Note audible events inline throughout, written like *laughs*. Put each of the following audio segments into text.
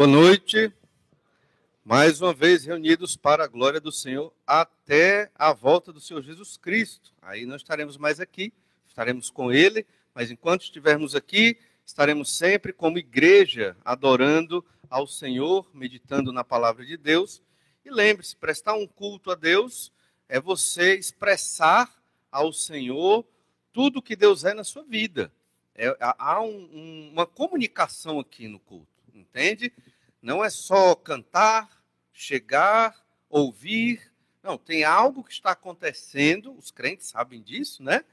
Boa noite. Mais uma vez reunidos para a glória do Senhor até a volta do Senhor Jesus Cristo. Aí não estaremos mais aqui, estaremos com Ele, mas enquanto estivermos aqui, estaremos sempre como igreja adorando ao Senhor, meditando na palavra de Deus. E lembre-se, prestar um culto a Deus é você expressar ao Senhor tudo que Deus é na sua vida. É, há um, uma comunicação aqui no culto, entende? Não é só cantar, chegar, ouvir. Não, tem algo que está acontecendo, os crentes sabem disso, né?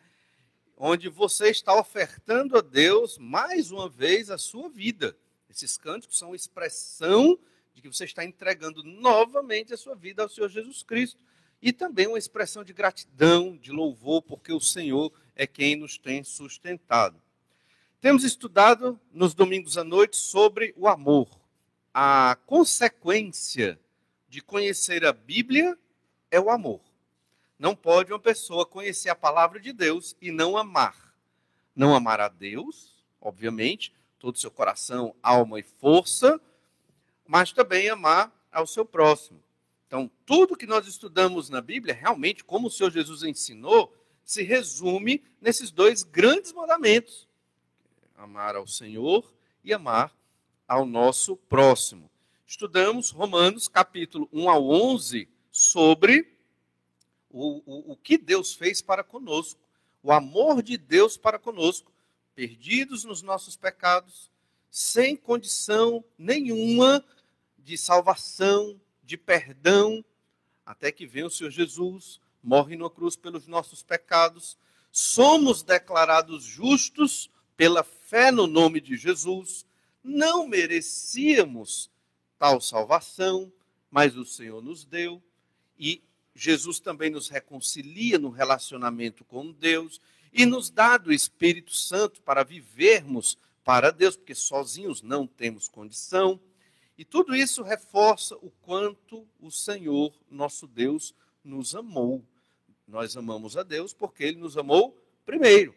Onde você está ofertando a Deus mais uma vez a sua vida. Esses cânticos são expressão de que você está entregando novamente a sua vida ao Senhor Jesus Cristo. E também uma expressão de gratidão, de louvor, porque o Senhor é quem nos tem sustentado. Temos estudado nos domingos à noite sobre o amor. A consequência de conhecer a Bíblia é o amor. Não pode uma pessoa conhecer a palavra de Deus e não amar. Não amar a Deus, obviamente, todo o seu coração, alma e força, mas também amar ao seu próximo. Então, tudo que nós estudamos na Bíblia, realmente, como o Senhor Jesus ensinou, se resume nesses dois grandes mandamentos: amar ao Senhor e amar ao nosso próximo. Estudamos Romanos capítulo 1 ao 11 sobre o, o, o que Deus fez para conosco, o amor de Deus para conosco, perdidos nos nossos pecados, sem condição nenhuma de salvação, de perdão, até que vem o Senhor Jesus, morre na cruz pelos nossos pecados, somos declarados justos pela fé no nome de Jesus, não merecíamos tal salvação, mas o Senhor nos deu e Jesus também nos reconcilia no relacionamento com Deus e nos dá do Espírito Santo para vivermos para Deus, porque sozinhos não temos condição. E tudo isso reforça o quanto o Senhor, nosso Deus, nos amou. Nós amamos a Deus porque ele nos amou primeiro.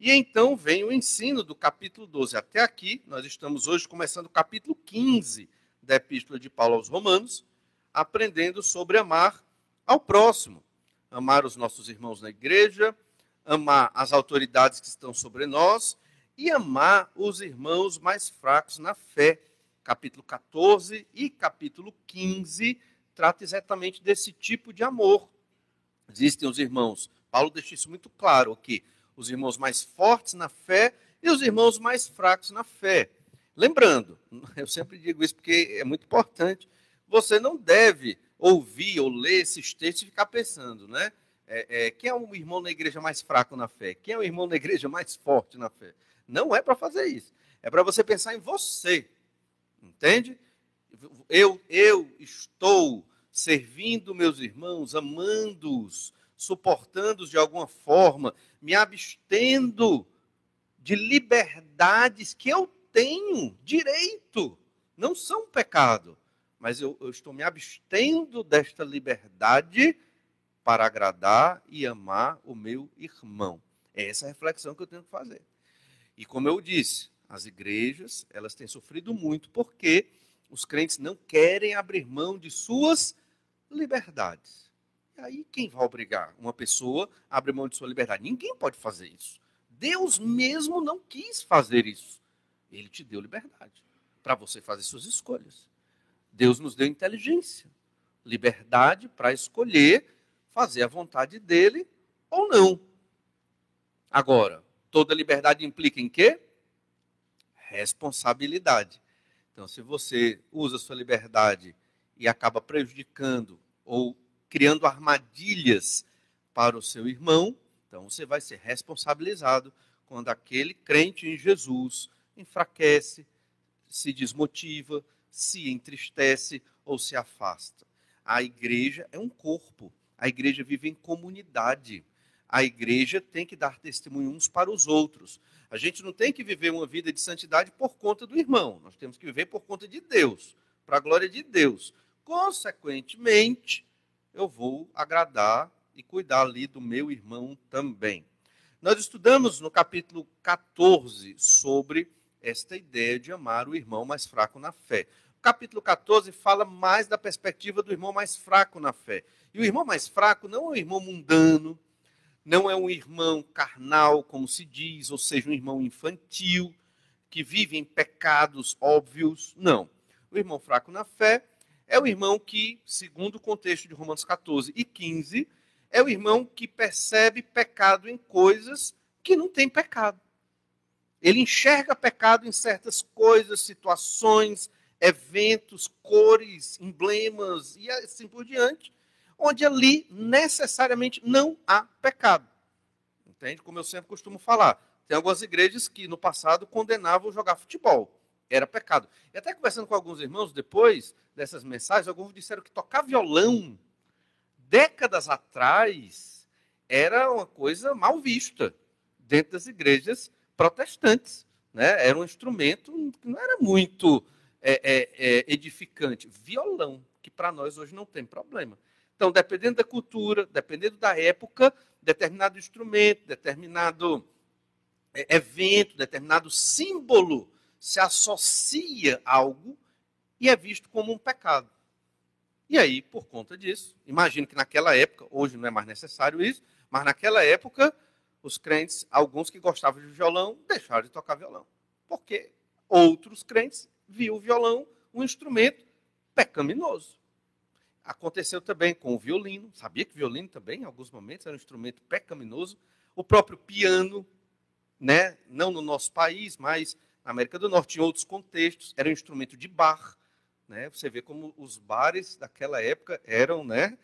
E então vem o ensino do capítulo 12 até aqui. Nós estamos hoje começando o capítulo 15 da Epístola de Paulo aos Romanos, aprendendo sobre amar ao próximo, amar os nossos irmãos na igreja, amar as autoridades que estão sobre nós e amar os irmãos mais fracos na fé. Capítulo 14 e capítulo 15 trata exatamente desse tipo de amor. Existem os irmãos, Paulo deixa isso muito claro aqui, os irmãos mais fortes na fé e os irmãos mais fracos na fé. Lembrando, *laughs* eu sempre digo isso porque é muito importante, você não deve ouvir ou ler esses textos e ficar pensando, né? É, é, quem é o irmão na igreja mais fraco na fé? Quem é o irmão na igreja mais forte na fé? Não é para fazer isso. É para você pensar em você. Entende? Eu, eu estou servindo meus irmãos, amando-os, suportando-os de alguma forma, me abstendo de liberdades que eu tenho direito, não são pecado, mas eu, eu estou me abstendo desta liberdade para agradar e amar o meu irmão. É essa reflexão que eu tenho que fazer. E como eu disse, as igrejas, elas têm sofrido muito porque os crentes não querem abrir mão de suas liberdades. Aí quem vai obrigar uma pessoa a abrir mão de sua liberdade? Ninguém pode fazer isso. Deus mesmo não quis fazer isso. Ele te deu liberdade para você fazer suas escolhas. Deus nos deu inteligência, liberdade para escolher fazer a vontade dele ou não. Agora, toda liberdade implica em quê? Responsabilidade. Então, se você usa sua liberdade e acaba prejudicando ou criando armadilhas para o seu irmão, então você vai ser responsabilizado quando aquele crente em Jesus enfraquece, se desmotiva, se entristece ou se afasta. A igreja é um corpo. A igreja vive em comunidade. A igreja tem que dar testemunho uns para os outros. A gente não tem que viver uma vida de santidade por conta do irmão. Nós temos que viver por conta de Deus, para a glória de Deus. Consequentemente, eu vou agradar e cuidar ali do meu irmão também. Nós estudamos no capítulo 14 sobre esta ideia de amar o irmão mais fraco na fé. O capítulo 14 fala mais da perspectiva do irmão mais fraco na fé. E o irmão mais fraco não é um irmão mundano, não é um irmão carnal, como se diz, ou seja, um irmão infantil, que vive em pecados óbvios. Não. O irmão fraco na fé é o irmão que, segundo o contexto de Romanos 14 e 15, é o irmão que percebe pecado em coisas que não tem pecado. Ele enxerga pecado em certas coisas, situações, eventos, cores, emblemas e assim por diante, onde ali necessariamente não há pecado. Entende? Como eu sempre costumo falar. Tem algumas igrejas que no passado condenavam jogar futebol. Era pecado. E até conversando com alguns irmãos depois dessas mensagens, alguns disseram que tocar violão décadas atrás, era uma coisa mal vista dentro das igrejas protestantes. Né? Era um instrumento que não era muito é, é, é, edificante. Violão, que para nós hoje não tem problema. Então, dependendo da cultura, dependendo da época, determinado instrumento, determinado é, evento, determinado símbolo se associa a algo e é visto como um pecado. E aí, por conta disso, imagino que naquela época, hoje não é mais necessário isso, mas naquela época, os crentes, alguns que gostavam de violão, deixaram de tocar violão. Porque outros crentes viam o violão um instrumento pecaminoso. Aconteceu também com o violino. Sabia que o violino também, em alguns momentos, era um instrumento pecaminoso. O próprio piano, né? não no nosso país, mas na América do Norte, em outros contextos, era um instrumento de bar. Né? Você vê como os bares daquela época eram, né?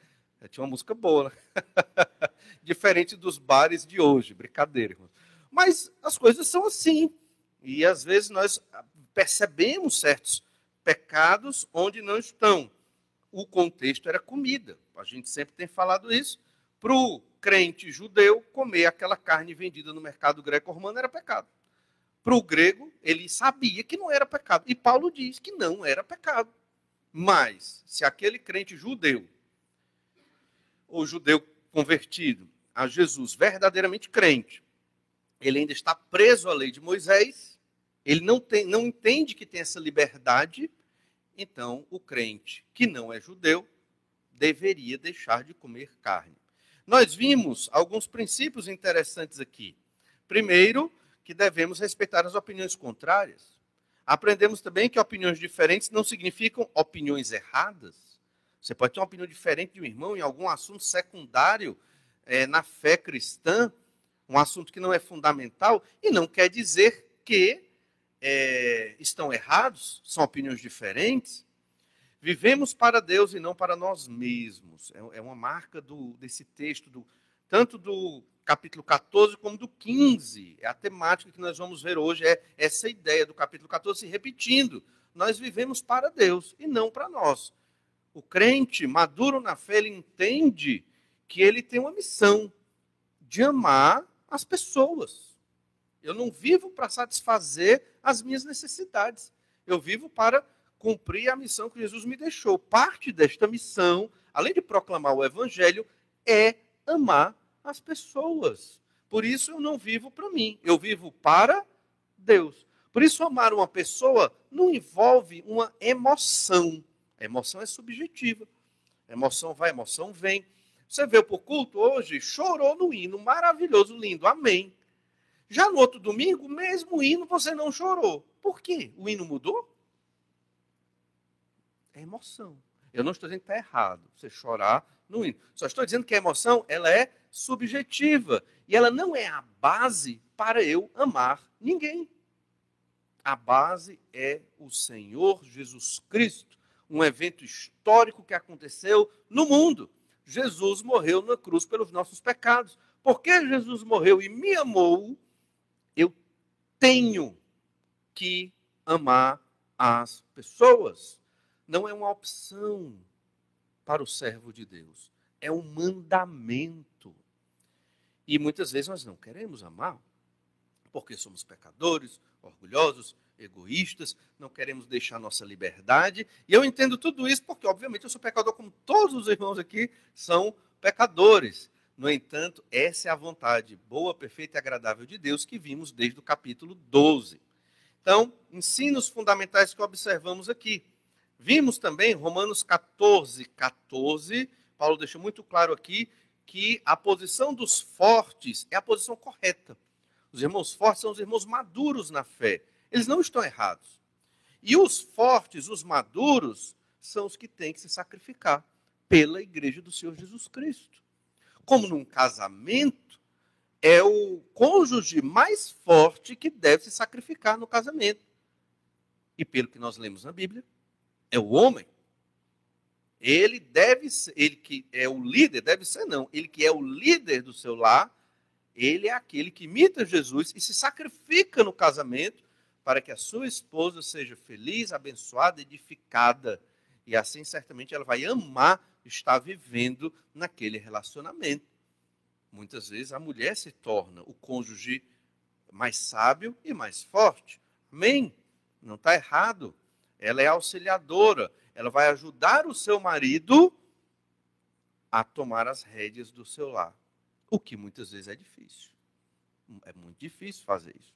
Tinha uma música boa, né? *laughs* Diferente dos bares de hoje, brincadeira. Irmão. Mas as coisas são assim. E às vezes nós percebemos certos pecados onde não estão. O contexto era comida. A gente sempre tem falado isso. Para o crente judeu, comer aquela carne vendida no mercado greco-romano era pecado. Para o grego, ele sabia que não era pecado. E Paulo diz que não era pecado. Mas, se aquele crente judeu, ou judeu convertido a Jesus, verdadeiramente crente, ele ainda está preso à lei de Moisés, ele não, tem, não entende que tem essa liberdade, então o crente que não é judeu deveria deixar de comer carne. Nós vimos alguns princípios interessantes aqui. Primeiro, que devemos respeitar as opiniões contrárias. Aprendemos também que opiniões diferentes não significam opiniões erradas. Você pode ter uma opinião diferente de um irmão em algum assunto secundário é, na fé cristã, um assunto que não é fundamental, e não quer dizer que é, estão errados, são opiniões diferentes. Vivemos para Deus e não para nós mesmos. É, é uma marca do, desse texto, do, tanto do capítulo 14 como do 15. É a temática que nós vamos ver hoje, é essa ideia do capítulo 14 se repetindo. Nós vivemos para Deus e não para nós. O crente maduro na fé, ele entende que ele tem uma missão de amar as pessoas. Eu não vivo para satisfazer as minhas necessidades. Eu vivo para cumprir a missão que Jesus me deixou. Parte desta missão, além de proclamar o evangelho, é amar as pessoas. Por isso eu não vivo para mim, eu vivo para Deus. Por isso amar uma pessoa não envolve uma emoção. A emoção é subjetiva. A emoção vai, emoção vem. Você veio para o culto hoje, chorou no hino, maravilhoso, lindo, amém. Já no outro domingo, mesmo hino, você não chorou. Por quê? O hino mudou? É emoção. Eu não estou dizendo que está errado você chorar no hino. Só estou dizendo que a emoção ela é subjetiva e ela não é a base para eu amar ninguém. A base é o Senhor Jesus Cristo, um evento histórico que aconteceu no mundo. Jesus morreu na cruz pelos nossos pecados. Porque Jesus morreu e me amou, eu tenho que amar as pessoas. Não é uma opção para o servo de Deus, é um mandamento. E muitas vezes nós não queremos amar, porque somos pecadores, orgulhosos, egoístas, não queremos deixar nossa liberdade. E eu entendo tudo isso porque, obviamente, eu sou pecador, como todos os irmãos aqui são pecadores. No entanto, essa é a vontade boa, perfeita e agradável de Deus que vimos desde o capítulo 12. Então, ensinos fundamentais que observamos aqui. Vimos também Romanos 14, 14. Paulo deixa muito claro aqui que a posição dos fortes é a posição correta. Os irmãos fortes são os irmãos maduros na fé. Eles não estão errados. E os fortes, os maduros, são os que têm que se sacrificar pela igreja do Senhor Jesus Cristo. Como num casamento, é o cônjuge mais forte que deve se sacrificar no casamento. E pelo que nós lemos na Bíblia, é o homem. Ele deve ser, ele que é o líder, deve ser não, ele que é o líder do seu lar, ele é aquele que imita Jesus e se sacrifica no casamento para que a sua esposa seja feliz, abençoada, edificada. E assim, certamente, ela vai amar estar vivendo naquele relacionamento. Muitas vezes a mulher se torna o cônjuge mais sábio e mais forte. Amém? Não está errado. Ela é auxiliadora. Ela vai ajudar o seu marido a tomar as rédeas do seu lar. O que muitas vezes é difícil. É muito difícil fazer isso.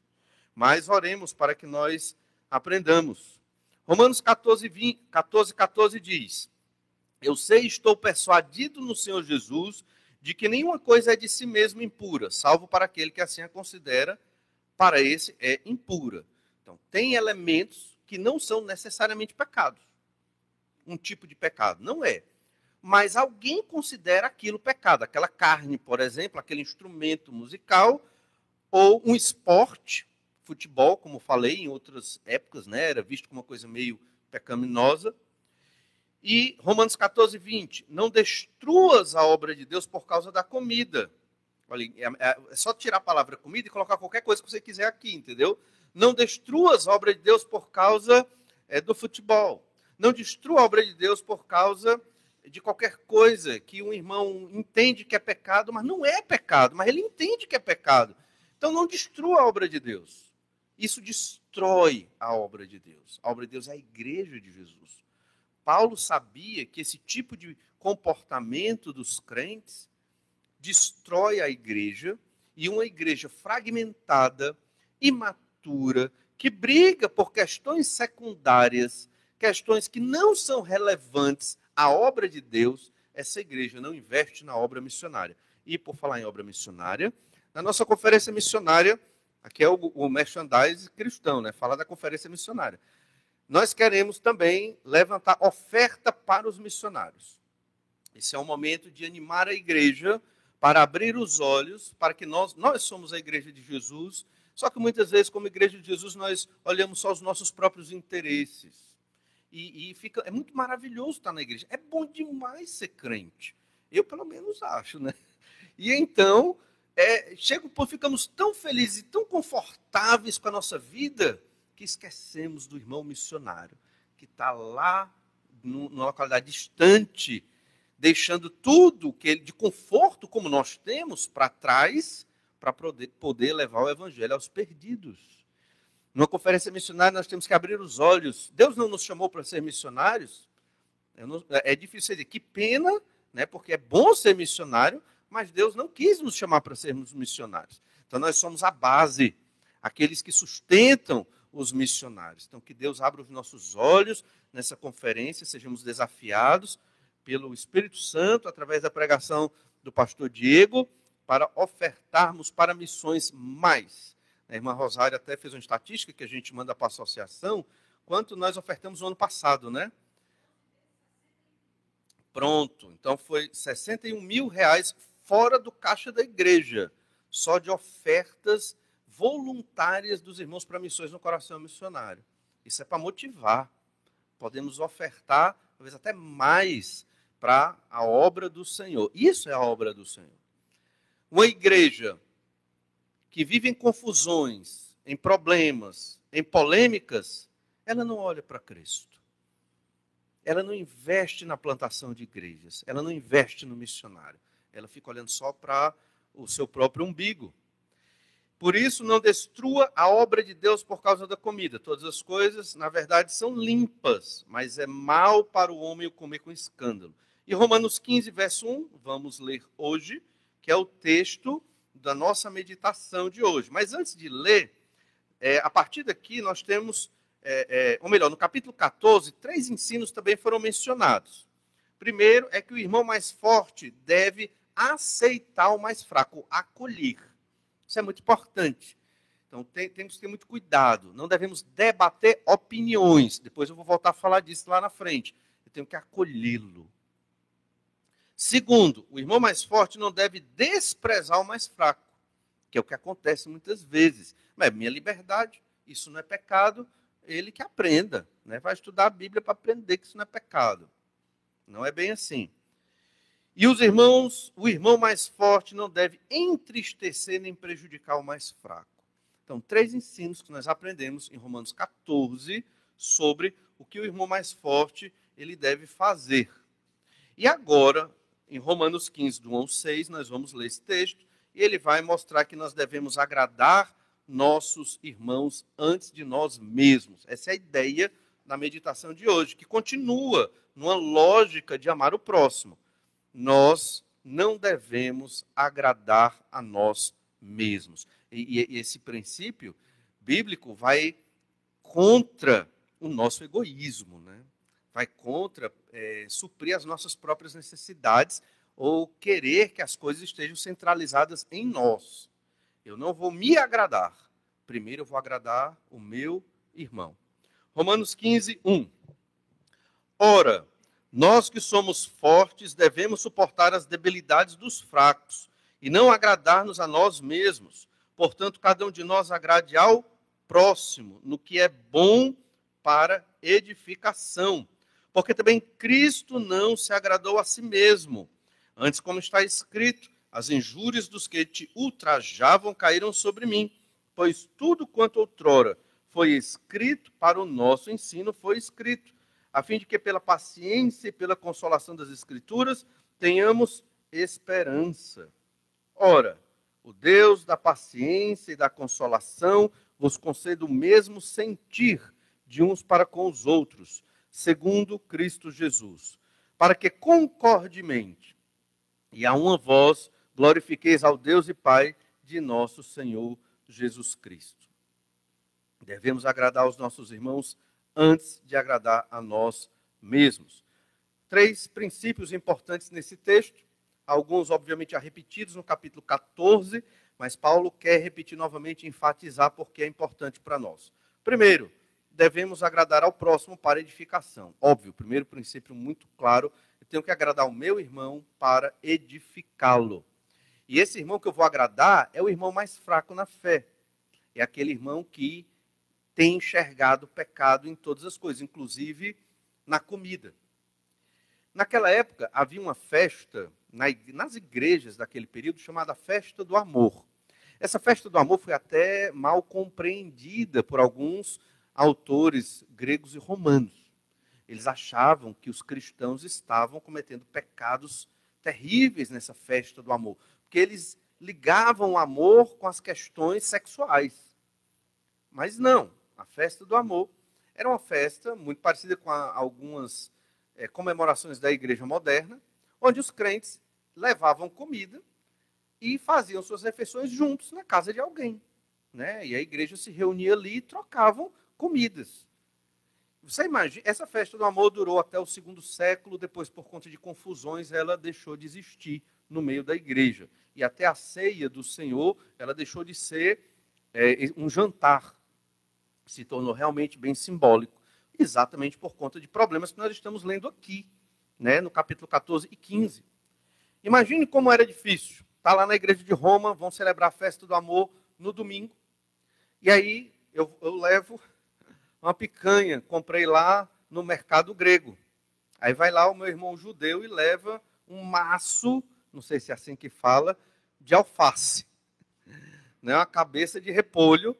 Mas oremos para que nós aprendamos. Romanos 14, 20, 14, 14 diz: Eu sei, estou persuadido no Senhor Jesus de que nenhuma coisa é de si mesmo impura, salvo para aquele que assim a considera, para esse é impura. Então, tem elementos que não são necessariamente pecados. Um tipo de pecado, não é. Mas alguém considera aquilo pecado, aquela carne, por exemplo, aquele instrumento musical, ou um esporte, futebol, como falei em outras épocas, né, era visto como uma coisa meio pecaminosa, e Romanos 14, 20. Não destruas a obra de Deus por causa da comida. Olha, é, é, é só tirar a palavra comida e colocar qualquer coisa que você quiser aqui, entendeu? Não destruas a obra de Deus por causa é, do futebol. Não destrua a obra de Deus por causa de qualquer coisa que um irmão entende que é pecado, mas não é pecado, mas ele entende que é pecado. Então não destrua a obra de Deus. Isso destrói a obra de Deus. A obra de Deus é a igreja de Jesus. Paulo sabia que esse tipo de comportamento dos crentes destrói a igreja e uma igreja fragmentada, imatura, que briga por questões secundárias, questões que não são relevantes à obra de Deus, essa igreja não investe na obra missionária. E por falar em obra missionária, na nossa conferência missionária, aqui é o, o merchandise cristão, né? Fala da conferência missionária nós queremos também levantar oferta para os missionários. Esse é um momento de animar a igreja para abrir os olhos, para que nós, nós somos a igreja de Jesus, só que muitas vezes, como igreja de Jesus, nós olhamos só os nossos próprios interesses. E, e fica, é muito maravilhoso estar na igreja. É bom demais ser crente. Eu, pelo menos, acho, né? E então, é, chega, ficamos tão felizes e tão confortáveis com a nossa vida que esquecemos do irmão missionário, que está lá numa localidade distante, deixando tudo que ele, de conforto como nós temos para trás, para poder, levar o evangelho aos perdidos. Numa conferência missionária, nós temos que abrir os olhos. Deus não nos chamou para ser missionários. Não, é difícil dizer que pena, né, porque é bom ser missionário, mas Deus não quis nos chamar para sermos missionários. Então, nós somos a base, aqueles que sustentam os missionários. Então, que Deus abra os nossos olhos nessa conferência, sejamos desafiados pelo Espírito Santo, através da pregação do pastor Diego, para ofertarmos para missões mais. A irmã Rosária até fez uma estatística que a gente manda para a associação, quanto nós ofertamos no ano passado, né? Pronto. Então foi 61 mil reais fora do caixa da igreja, só de ofertas voluntárias dos irmãos para missões no coração missionário. Isso é para motivar. Podemos ofertar, talvez até mais, para a obra do Senhor. Isso é a obra do Senhor. Uma igreja que vive em confusões, em problemas, em polêmicas, ela não olha para Cristo. Ela não investe na plantação de igrejas. Ela não investe no missionário. Ela fica olhando só para o seu próprio umbigo. Por isso, não destrua a obra de Deus por causa da comida. Todas as coisas, na verdade, são limpas, mas é mal para o homem o comer com escândalo. E Romanos 15, verso 1, vamos ler hoje, que é o texto da nossa meditação de hoje. Mas antes de ler, é, a partir daqui nós temos, é, é, ou melhor, no capítulo 14, três ensinos também foram mencionados. Primeiro é que o irmão mais forte deve aceitar o mais fraco, acolher. Isso é muito importante. Então tem, temos que ter muito cuidado. Não devemos debater opiniões. Depois eu vou voltar a falar disso lá na frente. Eu tenho que acolhê-lo. Segundo, o irmão mais forte não deve desprezar o mais fraco, que é o que acontece muitas vezes. Mas é minha liberdade, isso não é pecado, ele que aprenda. Né? Vai estudar a Bíblia para aprender que isso não é pecado. Não é bem assim. E os irmãos, o irmão mais forte não deve entristecer nem prejudicar o mais fraco. Então, três ensinos que nós aprendemos em Romanos 14 sobre o que o irmão mais forte ele deve fazer. E agora, em Romanos 15, do 1 ao 6, nós vamos ler esse texto e ele vai mostrar que nós devemos agradar nossos irmãos antes de nós mesmos. Essa é a ideia da meditação de hoje, que continua numa lógica de amar o próximo nós não devemos agradar a nós mesmos. E, e, esse princípio bíblico vai contra o nosso egoísmo, né? Vai contra é, suprir as nossas próprias necessidades ou querer que as coisas estejam centralizadas em nós. Eu não vou me agradar. Primeiro eu vou agradar o meu irmão. Romanos 15, 1. Ora, nós que somos fortes devemos suportar as debilidades dos fracos e não agradar-nos a nós mesmos. Portanto, cada um de nós agrade ao próximo no que é bom para edificação. Porque também Cristo não se agradou a si mesmo. Antes, como está escrito, as injúrias dos que te ultrajavam caíram sobre mim, pois tudo quanto outrora foi escrito para o nosso ensino foi escrito a fim de que pela paciência e pela consolação das Escrituras tenhamos esperança. Ora, o Deus da paciência e da consolação vos conceda o mesmo sentir de uns para com os outros, segundo Cristo Jesus, para que concordemente e a uma voz glorifiqueis ao Deus e Pai de nosso Senhor Jesus Cristo. Devemos agradar os nossos irmãos antes de agradar a nós mesmos. Três princípios importantes nesse texto, alguns, obviamente, já repetidos no capítulo 14, mas Paulo quer repetir novamente enfatizar porque é importante para nós. Primeiro, devemos agradar ao próximo para edificação. Óbvio, primeiro princípio muito claro, eu tenho que agradar o meu irmão para edificá-lo. E esse irmão que eu vou agradar é o irmão mais fraco na fé. É aquele irmão que tem enxergado o pecado em todas as coisas, inclusive na comida. Naquela época, havia uma festa nas igrejas daquele período chamada Festa do Amor. Essa festa do amor foi até mal compreendida por alguns autores gregos e romanos. Eles achavam que os cristãos estavam cometendo pecados terríveis nessa festa do amor, porque eles ligavam o amor com as questões sexuais. Mas não, a festa do amor, era uma festa muito parecida com algumas é, comemorações da igreja moderna, onde os crentes levavam comida e faziam suas refeições juntos na casa de alguém. Né? E a igreja se reunia ali e trocavam comidas. Você imagina, essa festa do amor durou até o segundo século, depois, por conta de confusões, ela deixou de existir no meio da igreja. E até a ceia do Senhor, ela deixou de ser é, um jantar se tornou realmente bem simbólico, exatamente por conta de problemas que nós estamos lendo aqui, né, no capítulo 14 e 15. Imagine como era difícil. Está lá na igreja de Roma, vão celebrar a festa do amor no domingo. E aí eu, eu levo uma picanha, comprei lá no mercado grego. Aí vai lá o meu irmão judeu e leva um maço, não sei se é assim que fala, de alface. *laughs* Né, uma cabeça de repolho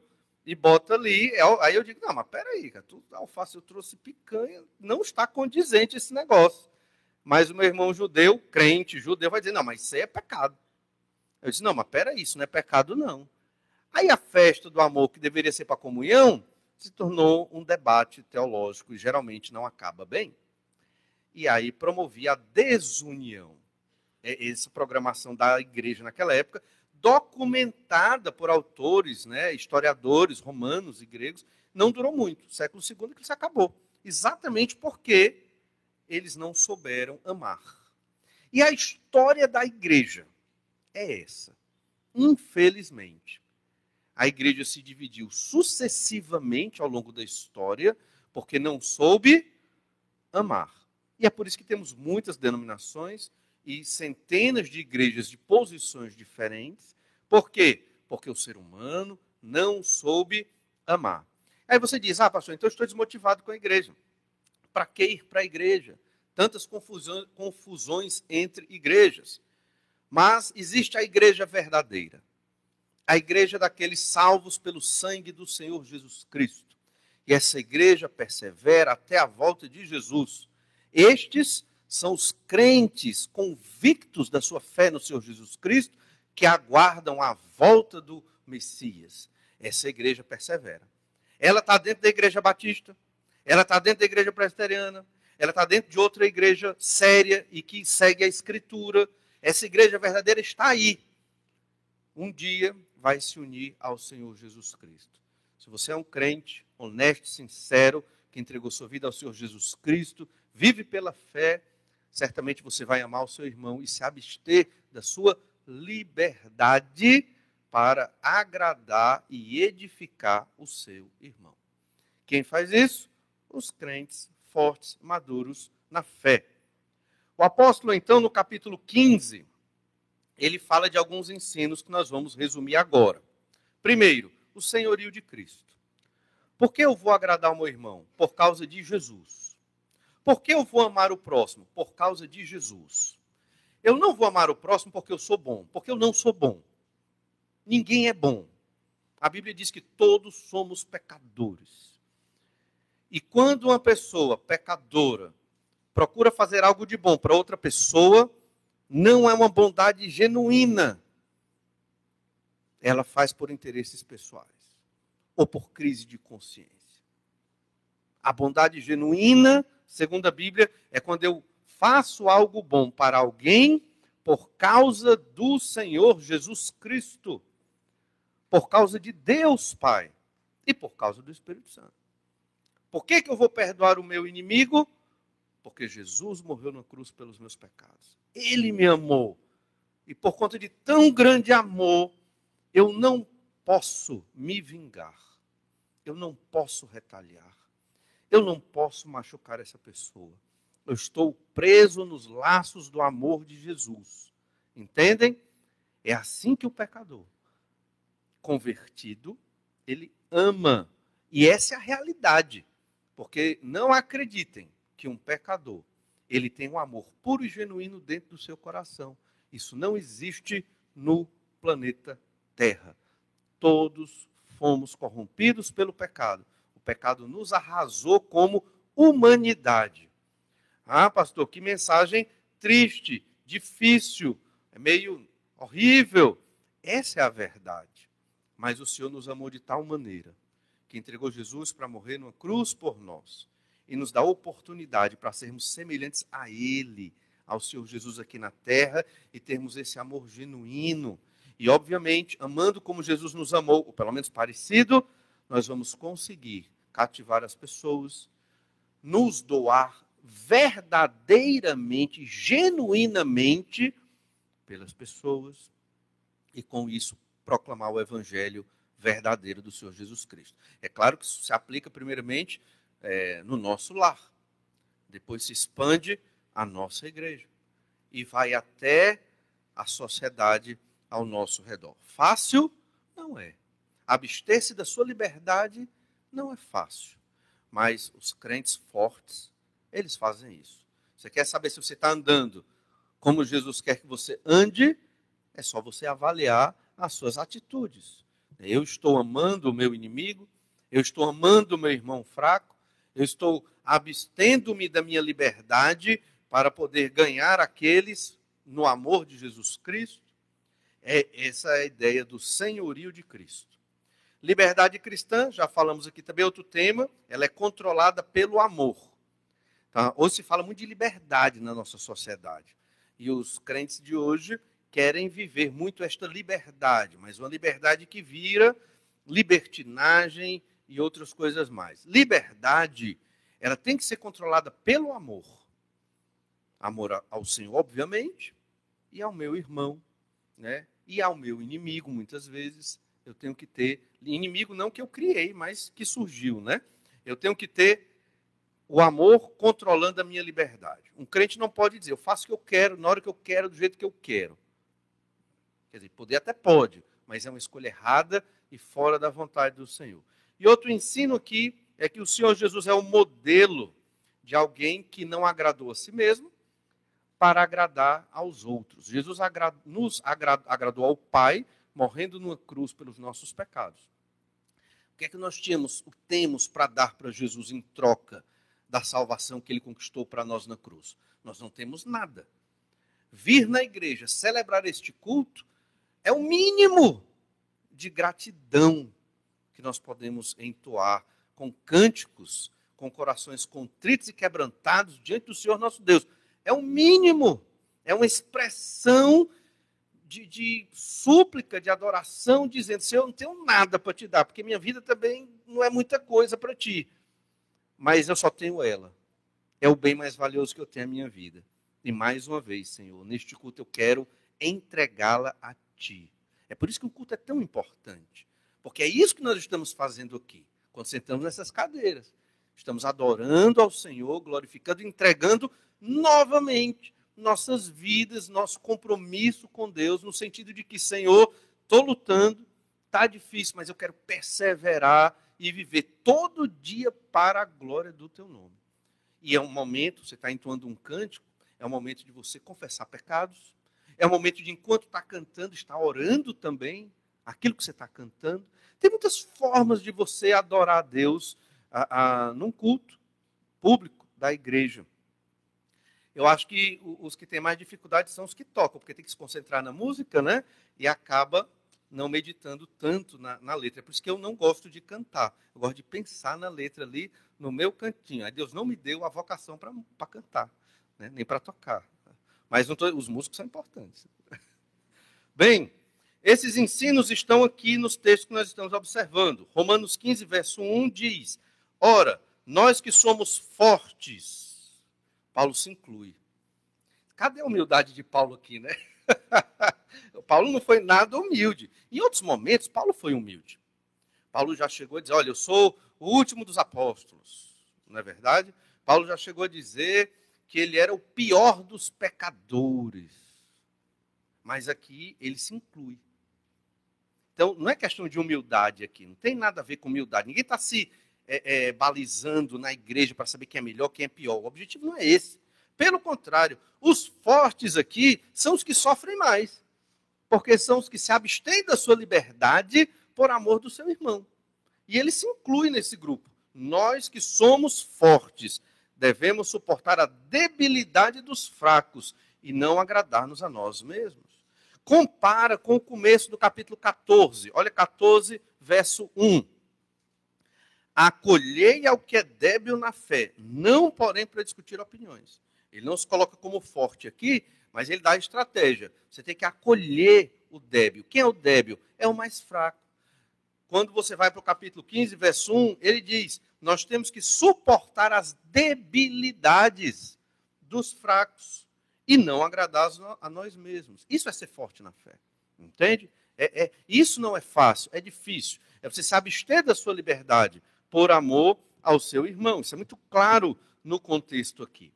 e bota ali. É aí eu digo, não, mas peraí, cara, tu, alface eu trouxe picanha, não está condizente esse negócio. Mas o meu irmão judeu, crente judeu, vai dizer, não, mas isso aí é pecado. Eu disse, não, mas peraí, isso não é pecado, não. Aí a festa do amor, que deveria ser para comunhão, se tornou um debate teológico e geralmente não acaba bem. E aí promovia a desunião. É essa programação da igreja naquela época documentada por autores, né, historiadores romanos e gregos, não durou muito. Século II que se acabou. Exatamente porque eles não souberam amar. E a história da igreja é essa. Infelizmente, a igreja se dividiu sucessivamente ao longo da história porque não soube amar. E é por isso que temos muitas denominações e centenas de igrejas de posições diferentes. Por quê? Porque o ser humano não soube amar. Aí você diz: ah, pastor, então eu estou desmotivado com a igreja. Para que ir para a igreja? Tantas confusões, confusões entre igrejas. Mas existe a igreja verdadeira. A igreja daqueles salvos pelo sangue do Senhor Jesus Cristo. E essa igreja persevera até a volta de Jesus. Estes são os crentes convictos da sua fé no Senhor Jesus Cristo que aguardam a volta do Messias. Essa igreja persevera. Ela está dentro da igreja batista, ela está dentro da igreja presbiteriana, ela está dentro de outra igreja séria e que segue a Escritura. Essa igreja verdadeira está aí. Um dia vai se unir ao Senhor Jesus Cristo. Se você é um crente honesto, sincero, que entregou sua vida ao Senhor Jesus Cristo, vive pela fé, certamente você vai amar o seu irmão e se abster da sua liberdade para agradar e edificar o seu irmão. Quem faz isso? Os crentes fortes, maduros na fé. O apóstolo, então, no capítulo 15, ele fala de alguns ensinos que nós vamos resumir agora. Primeiro, o senhorio de Cristo. Por que eu vou agradar o meu irmão? Por causa de Jesus. Por que eu vou amar o próximo? Por causa de Jesus. Eu não vou amar o próximo porque eu sou bom, porque eu não sou bom. Ninguém é bom. A Bíblia diz que todos somos pecadores. E quando uma pessoa pecadora procura fazer algo de bom para outra pessoa, não é uma bondade genuína. Ela faz por interesses pessoais ou por crise de consciência. A bondade genuína, segundo a Bíblia, é quando eu faço algo bom para alguém por causa do Senhor Jesus Cristo, por causa de Deus Pai e por causa do Espírito Santo. Por que, que eu vou perdoar o meu inimigo? Porque Jesus morreu na cruz pelos meus pecados. Ele me amou. E por conta de tão grande amor, eu não posso me vingar. Eu não posso retaliar. Eu não posso machucar essa pessoa. Eu estou preso nos laços do amor de Jesus. Entendem? É assim que o pecador convertido, ele ama. E essa é a realidade. Porque não acreditem que um pecador, ele tem um amor puro e genuíno dentro do seu coração. Isso não existe no planeta Terra. Todos fomos corrompidos pelo pecado. O pecado nos arrasou como humanidade. Ah, pastor, que mensagem triste, difícil, é meio horrível. Essa é a verdade. Mas o Senhor nos amou de tal maneira que entregou Jesus para morrer numa cruz por nós e nos dá oportunidade para sermos semelhantes a Ele, ao Senhor Jesus aqui na terra e termos esse amor genuíno. E, obviamente, amando como Jesus nos amou, ou pelo menos parecido, nós vamos conseguir cativar as pessoas, nos doar verdadeiramente, genuinamente pelas pessoas e com isso proclamar o evangelho verdadeiro do Senhor Jesus Cristo. É claro que isso se aplica primeiramente é, no nosso lar, depois se expande a nossa igreja e vai até a sociedade ao nosso redor. Fácil? Não é. Abster-se da sua liberdade não é fácil. Mas os crentes fortes eles fazem isso. Você quer saber se você está andando como Jesus quer que você ande? É só você avaliar as suas atitudes. Eu estou amando o meu inimigo, eu estou amando o meu irmão fraco, eu estou abstendo-me da minha liberdade para poder ganhar aqueles no amor de Jesus Cristo. É essa é a ideia do senhorio de Cristo. Liberdade cristã, já falamos aqui também outro tema, ela é controlada pelo amor. Tá? Hoje se fala muito de liberdade na nossa sociedade. E os crentes de hoje querem viver muito esta liberdade, mas uma liberdade que vira libertinagem e outras coisas mais. Liberdade, ela tem que ser controlada pelo amor. Amor ao Senhor, obviamente, e ao meu irmão, né? E ao meu inimigo, muitas vezes, eu tenho que ter inimigo não que eu criei, mas que surgiu, né? Eu tenho que ter o amor controlando a minha liberdade. Um crente não pode dizer, eu faço o que eu quero, na hora que eu quero, do jeito que eu quero. Quer dizer, poder até pode, mas é uma escolha errada e fora da vontade do Senhor. E outro ensino aqui é que o Senhor Jesus é o modelo de alguém que não agradou a si mesmo para agradar aos outros. Jesus nos agradou ao Pai, morrendo numa cruz pelos nossos pecados. O que é que nós tínhamos, temos para dar para Jesus em troca da salvação que ele conquistou para nós na cruz? Nós não temos nada. Vir na igreja, celebrar este culto, é o mínimo de gratidão que nós podemos entoar com cânticos, com corações contritos e quebrantados diante do Senhor nosso Deus. É o mínimo, é uma expressão de, de súplica, de adoração, dizendo: Senhor, eu não tenho nada para te dar, porque minha vida também não é muita coisa para ti, mas eu só tenho ela. É o bem mais valioso que eu tenho na minha vida. E mais uma vez, Senhor, neste culto eu quero entregá-la a ti. É por isso que o culto é tão importante. Porque é isso que nós estamos fazendo aqui, quando sentamos nessas cadeiras. Estamos adorando ao Senhor, glorificando, entregando novamente nossas vidas, nosso compromisso com Deus, no sentido de que, Senhor, estou lutando, está difícil, mas eu quero perseverar e viver todo dia para a glória do teu nome. E é um momento, você está entoando um cântico, é um momento de você confessar pecados, é um momento de, enquanto está cantando, estar orando também aquilo que você está cantando. Tem muitas formas de você adorar a Deus a, a, num culto público da igreja. Eu acho que os que têm mais dificuldade são os que tocam, porque tem que se concentrar na música, né? E acaba não meditando tanto na, na, letra. É por isso que eu não gosto de cantar. Eu gosto de pensar na letra ali no meu cantinho. Aí Deus não me deu a vocação para cantar, né? nem para tocar. Mas tô, os músicos são importantes. *laughs* Bem, esses ensinos estão aqui nos textos que nós estamos observando. Romanos 15, verso 1 diz: Ora, nós que somos fortes, Paulo se inclui. Cadê a humildade de Paulo aqui, né? *laughs* Paulo não foi nada humilde. Em outros momentos, Paulo foi humilde. Paulo já chegou a dizer: Olha, eu sou o último dos apóstolos. Não é verdade? Paulo já chegou a dizer que ele era o pior dos pecadores. Mas aqui ele se inclui. Então, não é questão de humildade aqui, não tem nada a ver com humildade. Ninguém está se é, é, balizando na igreja para saber quem é melhor, quem é pior. O objetivo não é esse. Pelo contrário, os fortes aqui são os que sofrem mais, porque são os que se abstêm da sua liberdade por amor do seu irmão. E ele se inclui nesse grupo. Nós que somos fortes, devemos suportar a debilidade dos fracos e não agradar-nos a nós mesmos. Compara com o começo do capítulo 14. Olha 14, verso 1. Acolhei ao que é débil na fé, não porém para discutir opiniões. Ele não se coloca como forte aqui, mas ele dá a estratégia. Você tem que acolher o débil. Quem é o débil? É o mais fraco. Quando você vai para o capítulo 15, verso 1, ele diz: nós temos que suportar as debilidades dos fracos e não agradar a nós mesmos. Isso é ser forte na fé. Entende? É, é, isso não é fácil, é difícil. É você se abster da sua liberdade por amor ao seu irmão. Isso é muito claro no contexto aqui.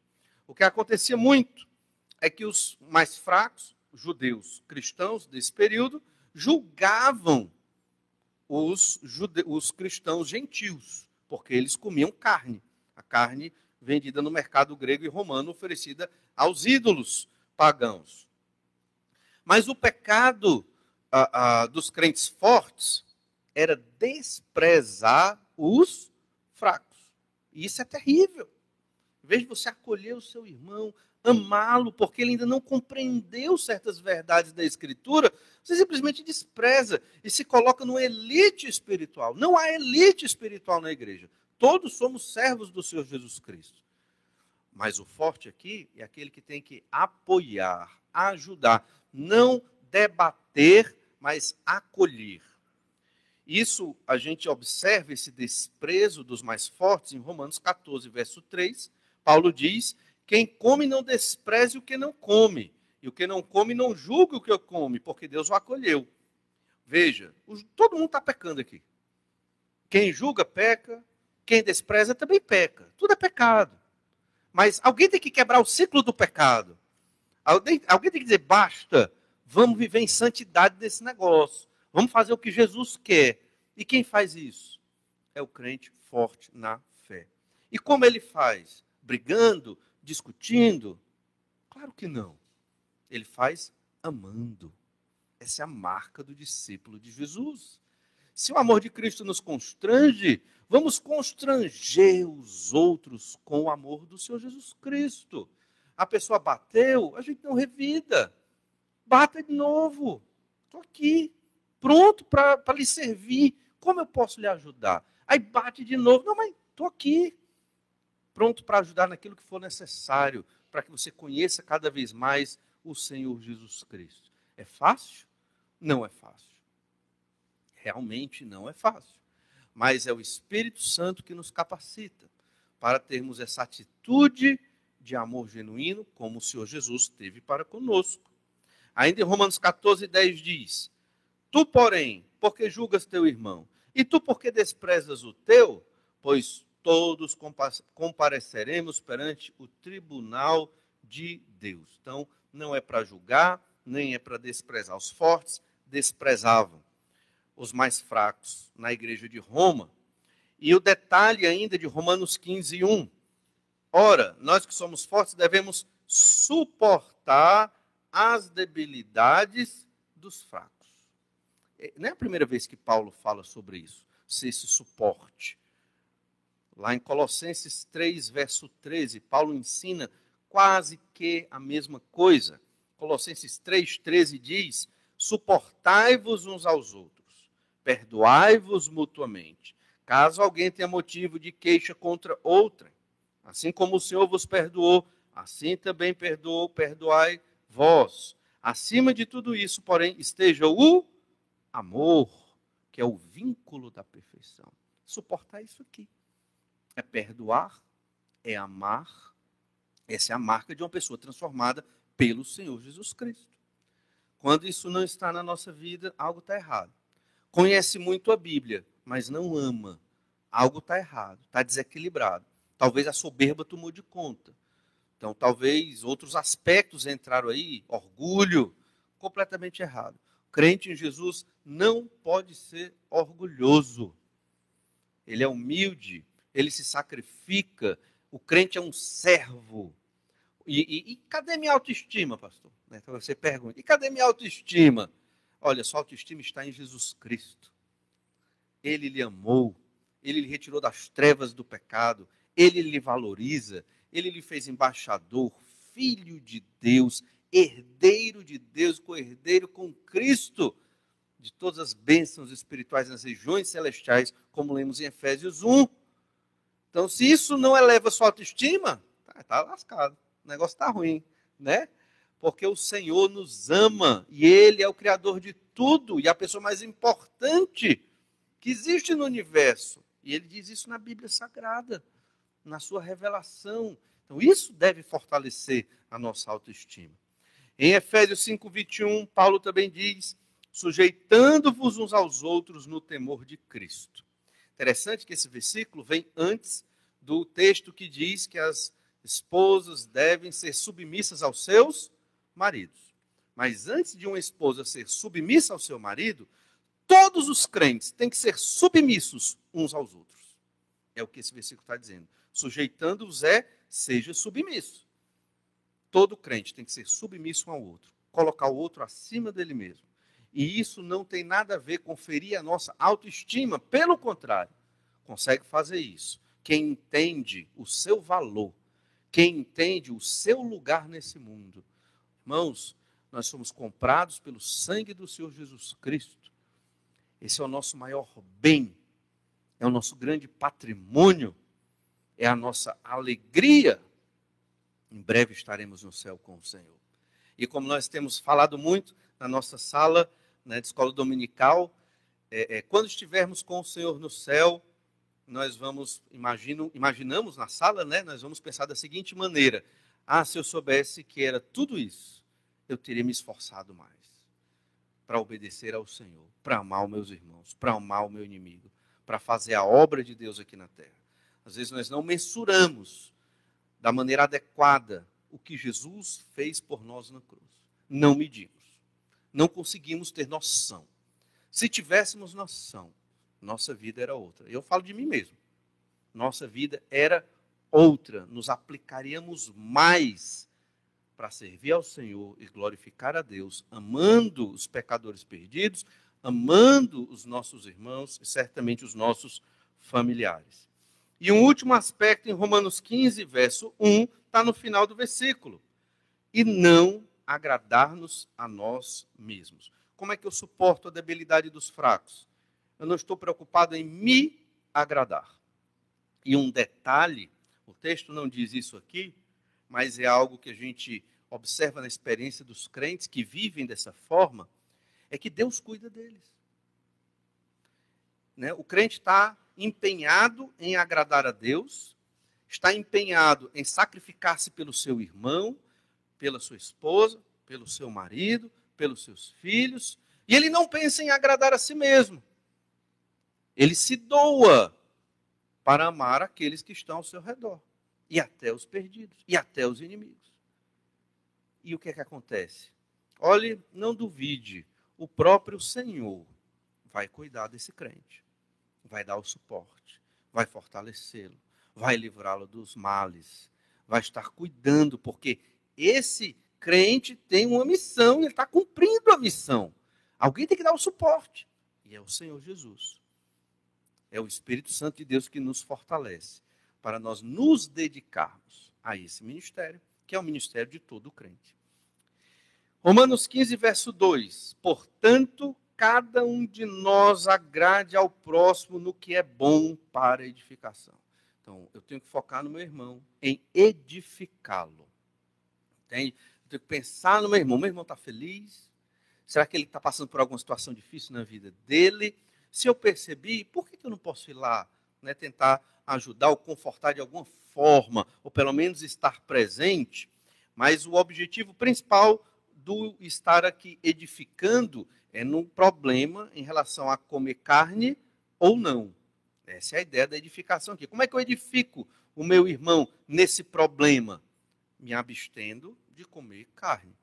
O que acontecia muito é que os mais fracos, judeus cristãos desse período, julgavam os, jude... os cristãos gentios porque eles comiam carne, a carne vendida no mercado grego e romano, oferecida aos ídolos pagãos. Mas o pecado dos crentes fortes era desprezar os fracos. E isso é terrível. Em vez de você acolher o seu irmão, amá-lo, porque ele ainda não compreendeu certas verdades da Escritura, você simplesmente despreza e se coloca numa elite espiritual. Não há elite espiritual na igreja. Todos somos servos do Senhor Jesus Cristo. Mas o forte aqui é aquele que tem que apoiar ajudar. Não debater, mas acolher. Isso a gente observa esse desprezo dos mais fortes em Romanos 14, verso 3. Paulo diz: Quem come não despreze o que não come, e o que não come não julgue o que come, porque Deus o acolheu. Veja, todo mundo está pecando aqui. Quem julga, peca. Quem despreza também peca. Tudo é pecado. Mas alguém tem que quebrar o ciclo do pecado. Alguém, alguém tem que dizer, basta, vamos viver em santidade desse negócio. Vamos fazer o que Jesus quer. E quem faz isso? É o crente forte na fé. E como ele faz? Brigando? Discutindo? Claro que não. Ele faz amando. Essa é a marca do discípulo de Jesus. Se o amor de Cristo nos constrange, vamos constranger os outros com o amor do Senhor Jesus Cristo. A pessoa bateu, a gente não revida. Bata de novo. Estou aqui, pronto para lhe servir. Como eu posso lhe ajudar? Aí bate de novo. Não, mas estou aqui, pronto para ajudar naquilo que for necessário, para que você conheça cada vez mais o Senhor Jesus Cristo. É fácil? Não é fácil. Realmente não é fácil. Mas é o Espírito Santo que nos capacita para termos essa atitude de amor genuíno, como o Senhor Jesus teve para conosco. Ainda em Romanos 14, 10 diz: Tu, porém, porque julgas teu irmão, e tu, porque desprezas o teu, pois todos compareceremos perante o tribunal de Deus. Então, não é para julgar, nem é para desprezar os fortes, desprezavam os mais fracos na igreja de Roma. E o detalhe ainda de Romanos 15, 1. Ora, nós que somos fortes devemos suportar as debilidades dos fracos. É, não é a primeira vez que Paulo fala sobre isso, ser esse suporte. Lá em Colossenses 3, verso 13, Paulo ensina quase que a mesma coisa. Colossenses 3, 13 diz: suportai-vos uns aos outros, perdoai-vos mutuamente, caso alguém tenha motivo de queixa contra outrem. Assim como o Senhor vos perdoou, assim também perdoou, perdoai vós. Acima de tudo isso, porém, esteja o amor, que é o vínculo da perfeição. Suportar isso aqui. É perdoar, é amar. Essa é a marca de uma pessoa transformada pelo Senhor Jesus Cristo. Quando isso não está na nossa vida, algo está errado. Conhece muito a Bíblia, mas não ama. Algo está errado, está desequilibrado. Talvez a soberba tomou de conta. Então, talvez outros aspectos entraram aí, orgulho, completamente errado. O crente em Jesus não pode ser orgulhoso. Ele é humilde, ele se sacrifica. O crente é um servo. E, e, e cadê minha autoestima, pastor? Então você pergunta: e cadê minha autoestima? Olha, sua autoestima está em Jesus Cristo. Ele lhe amou, ele lhe retirou das trevas do pecado, ele lhe valoriza, ele lhe fez embaixador, filho de Deus, herdeiro de Deus, co-herdeiro com Cristo de todas as bênçãos espirituais nas regiões celestiais, como lemos em Efésios 1. Então, se isso não eleva sua autoestima, está tá lascado o negócio está ruim, né? Porque o Senhor nos ama e Ele é o Criador de tudo e a pessoa mais importante que existe no universo. E Ele diz isso na Bíblia Sagrada, na sua revelação. Então, isso deve fortalecer a nossa autoestima. Em Efésios 5, 21, Paulo também diz: sujeitando-vos uns aos outros no temor de Cristo. Interessante que esse versículo vem antes do texto que diz que as esposas devem ser submissas aos seus maridos. Mas antes de uma esposa ser submissa ao seu marido, todos os crentes têm que ser submissos uns aos outros. É o que esse versículo está dizendo. Sujeitando-os é, seja submisso. Todo crente tem que ser submisso ao outro, colocar o outro acima dele mesmo. E isso não tem nada a ver com ferir a nossa autoestima, pelo contrário, consegue fazer isso. Quem entende o seu valor quem entende o seu lugar nesse mundo. Irmãos, nós somos comprados pelo sangue do Senhor Jesus Cristo. Esse é o nosso maior bem, é o nosso grande patrimônio, é a nossa alegria. Em breve estaremos no céu com o Senhor. E como nós temos falado muito na nossa sala né, de escola dominical, é, é, quando estivermos com o Senhor no céu, nós vamos, imagino, imaginamos na sala, né, nós vamos pensar da seguinte maneira: ah, se eu soubesse que era tudo isso, eu teria me esforçado mais para obedecer ao Senhor, para amar os meus irmãos, para amar o meu inimigo, para fazer a obra de Deus aqui na terra. Às vezes nós não mensuramos da maneira adequada o que Jesus fez por nós na cruz. Não medimos. Não conseguimos ter noção. Se tivéssemos noção, nossa vida era outra. Eu falo de mim mesmo. Nossa vida era outra. Nos aplicaríamos mais para servir ao Senhor e glorificar a Deus, amando os pecadores perdidos, amando os nossos irmãos e certamente os nossos familiares. E um último aspecto em Romanos 15, verso 1, está no final do versículo. E não agradar-nos a nós mesmos. Como é que eu suporto a debilidade dos fracos? Eu não estou preocupado em me agradar. E um detalhe, o texto não diz isso aqui, mas é algo que a gente observa na experiência dos crentes que vivem dessa forma, é que Deus cuida deles. Né? O crente está empenhado em agradar a Deus, está empenhado em sacrificar-se pelo seu irmão, pela sua esposa, pelo seu marido, pelos seus filhos, e ele não pensa em agradar a si mesmo. Ele se doa para amar aqueles que estão ao seu redor, e até os perdidos, e até os inimigos. E o que é que acontece? Olhe, não duvide, o próprio Senhor vai cuidar desse crente, vai dar o suporte, vai fortalecê-lo, vai livrá-lo dos males, vai estar cuidando, porque esse crente tem uma missão, ele está cumprindo a missão. Alguém tem que dar o suporte, e é o Senhor Jesus. É o Espírito Santo de Deus que nos fortalece para nós nos dedicarmos a esse ministério, que é o ministério de todo crente. Romanos 15, verso 2: Portanto, cada um de nós agrade ao próximo no que é bom para edificação. Então, eu tenho que focar no meu irmão, em edificá-lo. Entende? Eu tenho que pensar no meu irmão. Meu irmão está feliz? Será que ele está passando por alguma situação difícil na vida dele? Se eu percebi, por que eu não posso ir lá né, tentar ajudar ou confortar de alguma forma, ou pelo menos estar presente? Mas o objetivo principal do estar aqui edificando é no problema em relação a comer carne ou não. Essa é a ideia da edificação aqui. Como é que eu edifico o meu irmão nesse problema? Me abstendo de comer carne.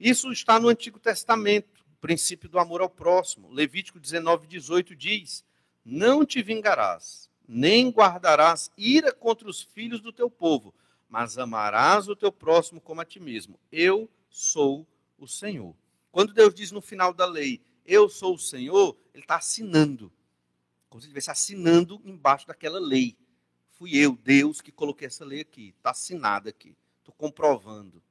Isso está no Antigo Testamento princípio do amor ao próximo. Levítico 19, 18 diz: Não te vingarás, nem guardarás ira contra os filhos do teu povo, mas amarás o teu próximo como a ti mesmo. Eu sou o Senhor. Quando Deus diz no final da lei, eu sou o Senhor, ele está assinando. Como se ele estivesse assinando embaixo daquela lei. Fui eu, Deus, que coloquei essa lei aqui. Está assinada aqui. Estou comprovando.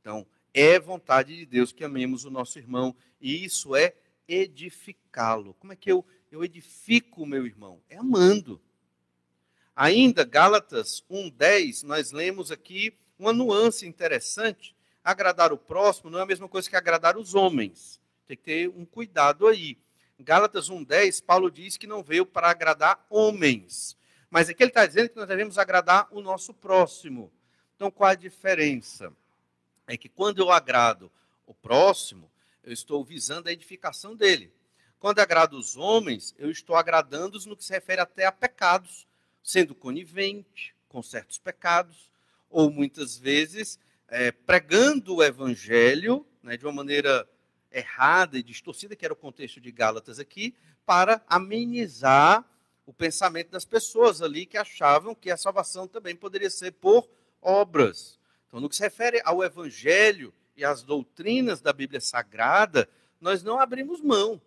Então, é vontade de Deus que amemos o nosso irmão, e isso é edificá-lo. Como é que eu, eu edifico o meu irmão? É amando. Ainda, Gálatas 1,10, nós lemos aqui uma nuance interessante. Agradar o próximo não é a mesma coisa que agradar os homens. Tem que ter um cuidado aí. Gálatas 1,10, Paulo diz que não veio para agradar homens. Mas aqui ele está dizendo que nós devemos agradar o nosso próximo. Então, qual a diferença? É que quando eu agrado o próximo, eu estou visando a edificação dele. Quando agrado os homens, eu estou agradando-os no que se refere até a pecados, sendo conivente com certos pecados, ou muitas vezes é, pregando o evangelho né, de uma maneira errada e distorcida, que era o contexto de Gálatas aqui, para amenizar o pensamento das pessoas ali que achavam que a salvação também poderia ser por obras. Então, no que se refere ao Evangelho e às doutrinas da Bíblia Sagrada, nós não abrimos mão.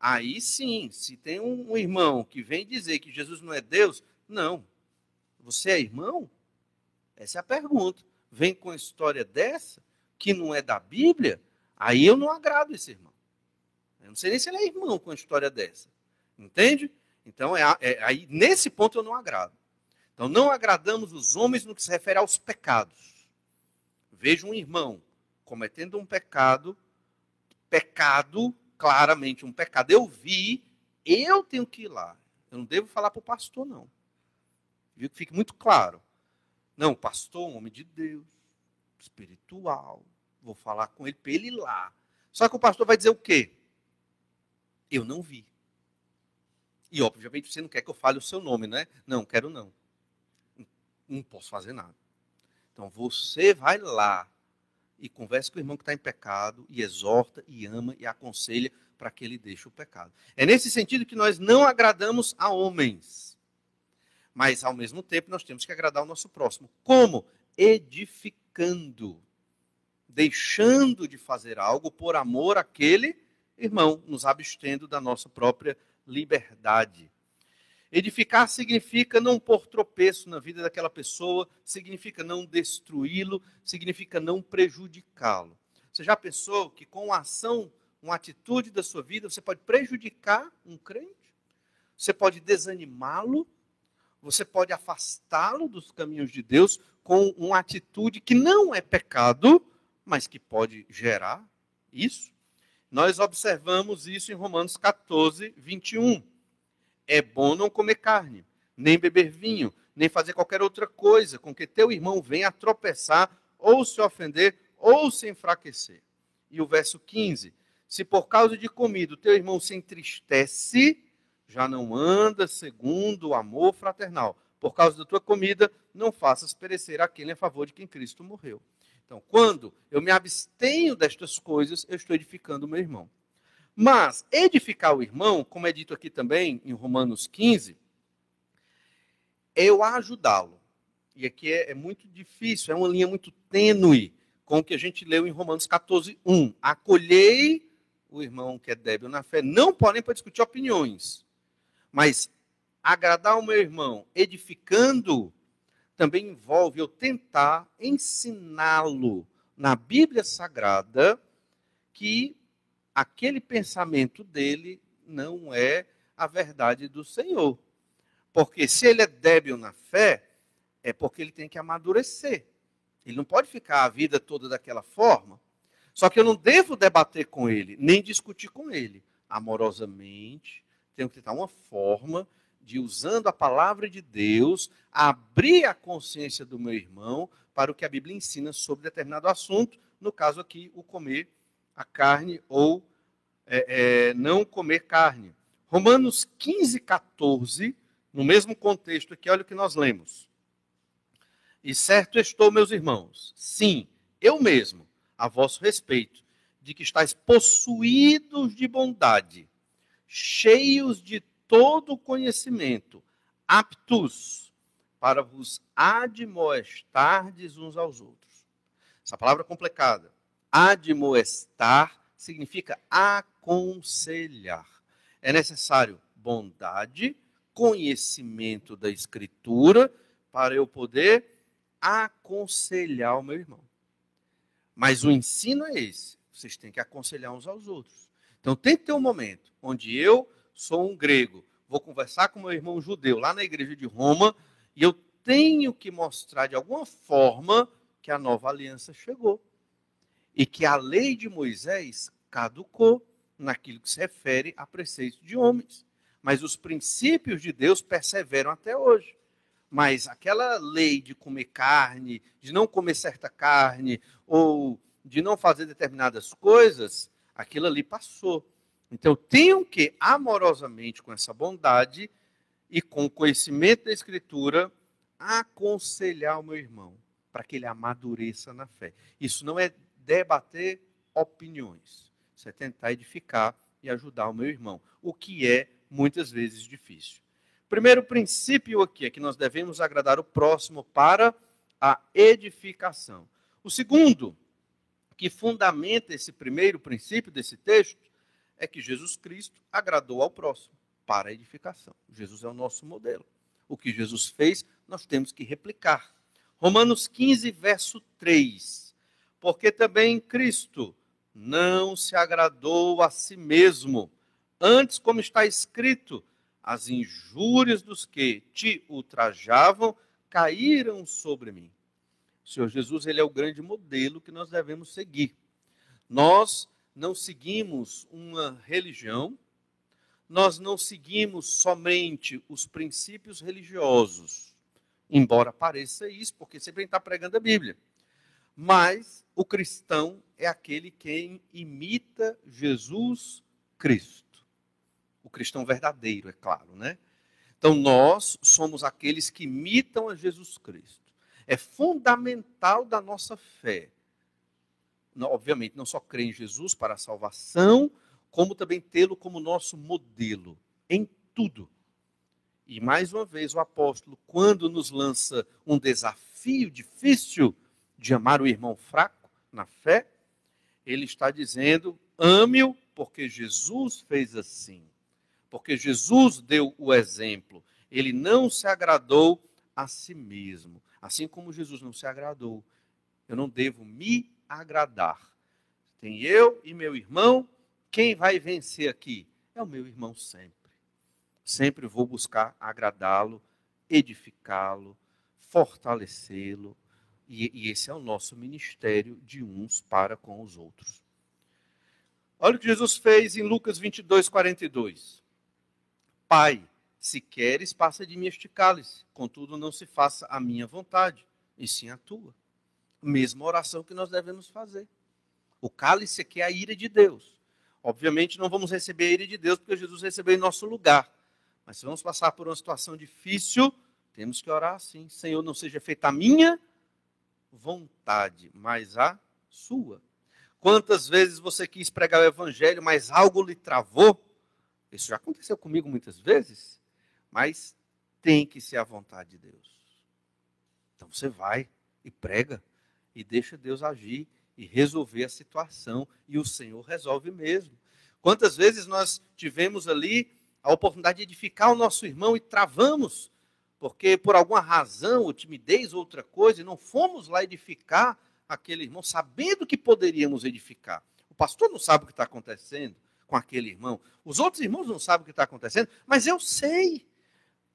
Aí sim, se tem um, irmão que vem dizer que Jesus não é Deus, não. Você é irmão? Essa é a pergunta. Vem com a história dessa, que não é da Bíblia, aí eu não agrado esse irmão. Eu não sei nem se ele é irmão com a história dessa. Entende? Então, é, é, aí, nesse ponto eu não agrado. Então, não agradamos os homens no que se refere aos pecados vejo um irmão cometendo um pecado, pecado, claramente um pecado, eu vi, eu tenho que ir lá. Eu não devo falar para o pastor, não. Viu que fique muito claro. Não, pastor, um homem de Deus, espiritual. Vou falar com ele para ele ir lá. Só que o pastor vai dizer o quê? Eu não vi. E, obviamente, você não quer que eu fale o seu nome, né? Não, quero não. Não posso fazer nada. Então, você vai lá e conversa com o irmão que está em pecado, e exorta, e ama, e aconselha para que ele deixe o pecado. É nesse sentido que nós não agradamos a homens. Mas, ao mesmo tempo, nós temos que agradar o nosso próximo. Como? Edificando. Deixando de fazer algo por amor àquele irmão, nos abstendo da nossa própria liberdade. Edificar significa não pôr tropeço na vida daquela pessoa, significa não destruí-lo, significa não prejudicá-lo. Você já pensou que com a ação, uma atitude da sua vida, você pode prejudicar um crente? Você pode desanimá-lo? Você pode afastá-lo dos caminhos de Deus com uma atitude que não é pecado, mas que pode gerar isso? Nós observamos isso em Romanos 14, 21. É bom não comer carne, nem beber vinho, nem fazer qualquer outra coisa com que teu irmão venha tropeçar, ou se ofender, ou se enfraquecer. E o verso 15: Se por causa de comida teu irmão se entristece, já não anda segundo o amor fraternal. Por causa da tua comida, não faças perecer aquele a favor de quem Cristo morreu. Então, quando eu me abstenho destas coisas, eu estou edificando o meu irmão. Mas edificar o irmão, como é dito aqui também em Romanos 15, é eu ajudá-lo. E aqui é, é, muito difícil, é uma linha muito tênue com o que a gente leu em Romanos 14, 1. Acolhei o irmão que é débil na fé. Não podem para discutir opiniões, mas agradar o meu irmão, edificando também envolve eu tentar ensiná-lo na Bíblia Sagrada que aquele pensamento dele não é a verdade do Senhor. Porque se ele é débil na fé, é porque ele tem que amadurecer. Ele não pode ficar a vida toda daquela forma. Só que eu não devo debater com ele, nem discutir com ele. Amorosamente, tenho que tentar uma forma de, usando a palavra de Deus, abrir a consciência do meu irmão para o que a Bíblia ensina sobre determinado assunto, no caso aqui, o comer a carne ou é, é, não comer carne. Romanos 15, 14, no mesmo contexto aqui, olha o que nós lemos. E certo estou, meus irmãos, sim, eu mesmo, a vosso respeito, de que estáis possuídos de bondade, cheios de todo conhecimento, aptos para vos admoestardes uns aos outros. Essa palavra é complicada. Admoestar significa aconselhar. É necessário bondade, conhecimento da Escritura, para eu poder aconselhar o meu irmão. Mas o ensino é esse: vocês têm que aconselhar uns aos outros. Então tem que ter um momento onde eu sou um grego, vou conversar com meu irmão judeu lá na igreja de Roma e eu tenho que mostrar de alguma forma que a nova aliança chegou e que a lei de Moisés caducou naquilo que se refere a preceitos de homens. Mas os princípios de Deus perseveram até hoje. Mas aquela lei de comer carne, de não comer certa carne, ou de não fazer determinadas coisas, aquilo ali passou. Então, tenho que, amorosamente, com essa bondade e com o conhecimento da Escritura, aconselhar o meu irmão para que ele amadureça na fé. Isso não é debater opiniões, isso é tentar edificar e ajudar o meu irmão, o que é muitas vezes difícil. Primeiro princípio aqui é que nós devemos agradar o próximo para a edificação. O segundo, que fundamenta esse primeiro princípio desse texto, é que Jesus Cristo agradou ao próximo para a edificação. Jesus é o nosso modelo. O que Jesus fez, nós temos que replicar. Romanos 15, verso 3. Porque também Cristo não se agradou a si mesmo, antes, como está escrito, as injúrias dos que te ultrajavam caíram sobre mim. O Senhor Jesus ele é o grande modelo que nós devemos seguir. Nós não seguimos uma religião, nós não seguimos somente os princípios religiosos, embora pareça isso, porque sempre está pregando a Bíblia. Mas o cristão é aquele que imita Jesus Cristo. O cristão verdadeiro, é claro, né? Então nós somos aqueles que imitam a Jesus Cristo. É fundamental da nossa fé obviamente, não só crer em Jesus para a salvação, como também tê-lo como nosso modelo em tudo. E mais uma vez, o apóstolo, quando nos lança um desafio difícil de amar o irmão fraco na fé, ele está dizendo: ame-o porque Jesus fez assim. Porque Jesus deu o exemplo. Ele não se agradou a si mesmo. Assim como Jesus não se agradou, eu não devo me agradar. Tem eu e meu irmão, quem vai vencer aqui? É o meu irmão sempre. Sempre vou buscar agradá-lo, edificá-lo, fortalecê-lo. E, e, esse é o nosso ministério de uns para com os outros. Olha o que Jesus fez em Lucas 22, 42. Pai, se queres, passa de mim este cálice, contudo não se faça a minha vontade, e sim a tua mesma oração que nós devemos fazer. O cálice aqui é a ira de Deus. Obviamente não vamos receber a ira de Deus porque Jesus recebeu em nosso lugar. Mas se vamos passar por uma situação difícil, temos que orar assim: Senhor, não seja feita a minha vontade, mas a sua. Quantas vezes você quis pregar o evangelho, mas algo lhe travou? Isso já aconteceu comigo muitas vezes, mas tem que ser a vontade de Deus. Então você vai e prega e deixa Deus agir e resolver a situação, e o Senhor resolve mesmo. Quantas vezes nós tivemos ali a oportunidade de edificar o nosso irmão e travamos, porque por alguma razão, ou timidez, ou outra coisa, não fomos lá edificar aquele irmão, sabendo que poderíamos edificar. O pastor não sabe o que está acontecendo com aquele irmão, os outros irmãos não sabem o que está acontecendo, mas eu sei.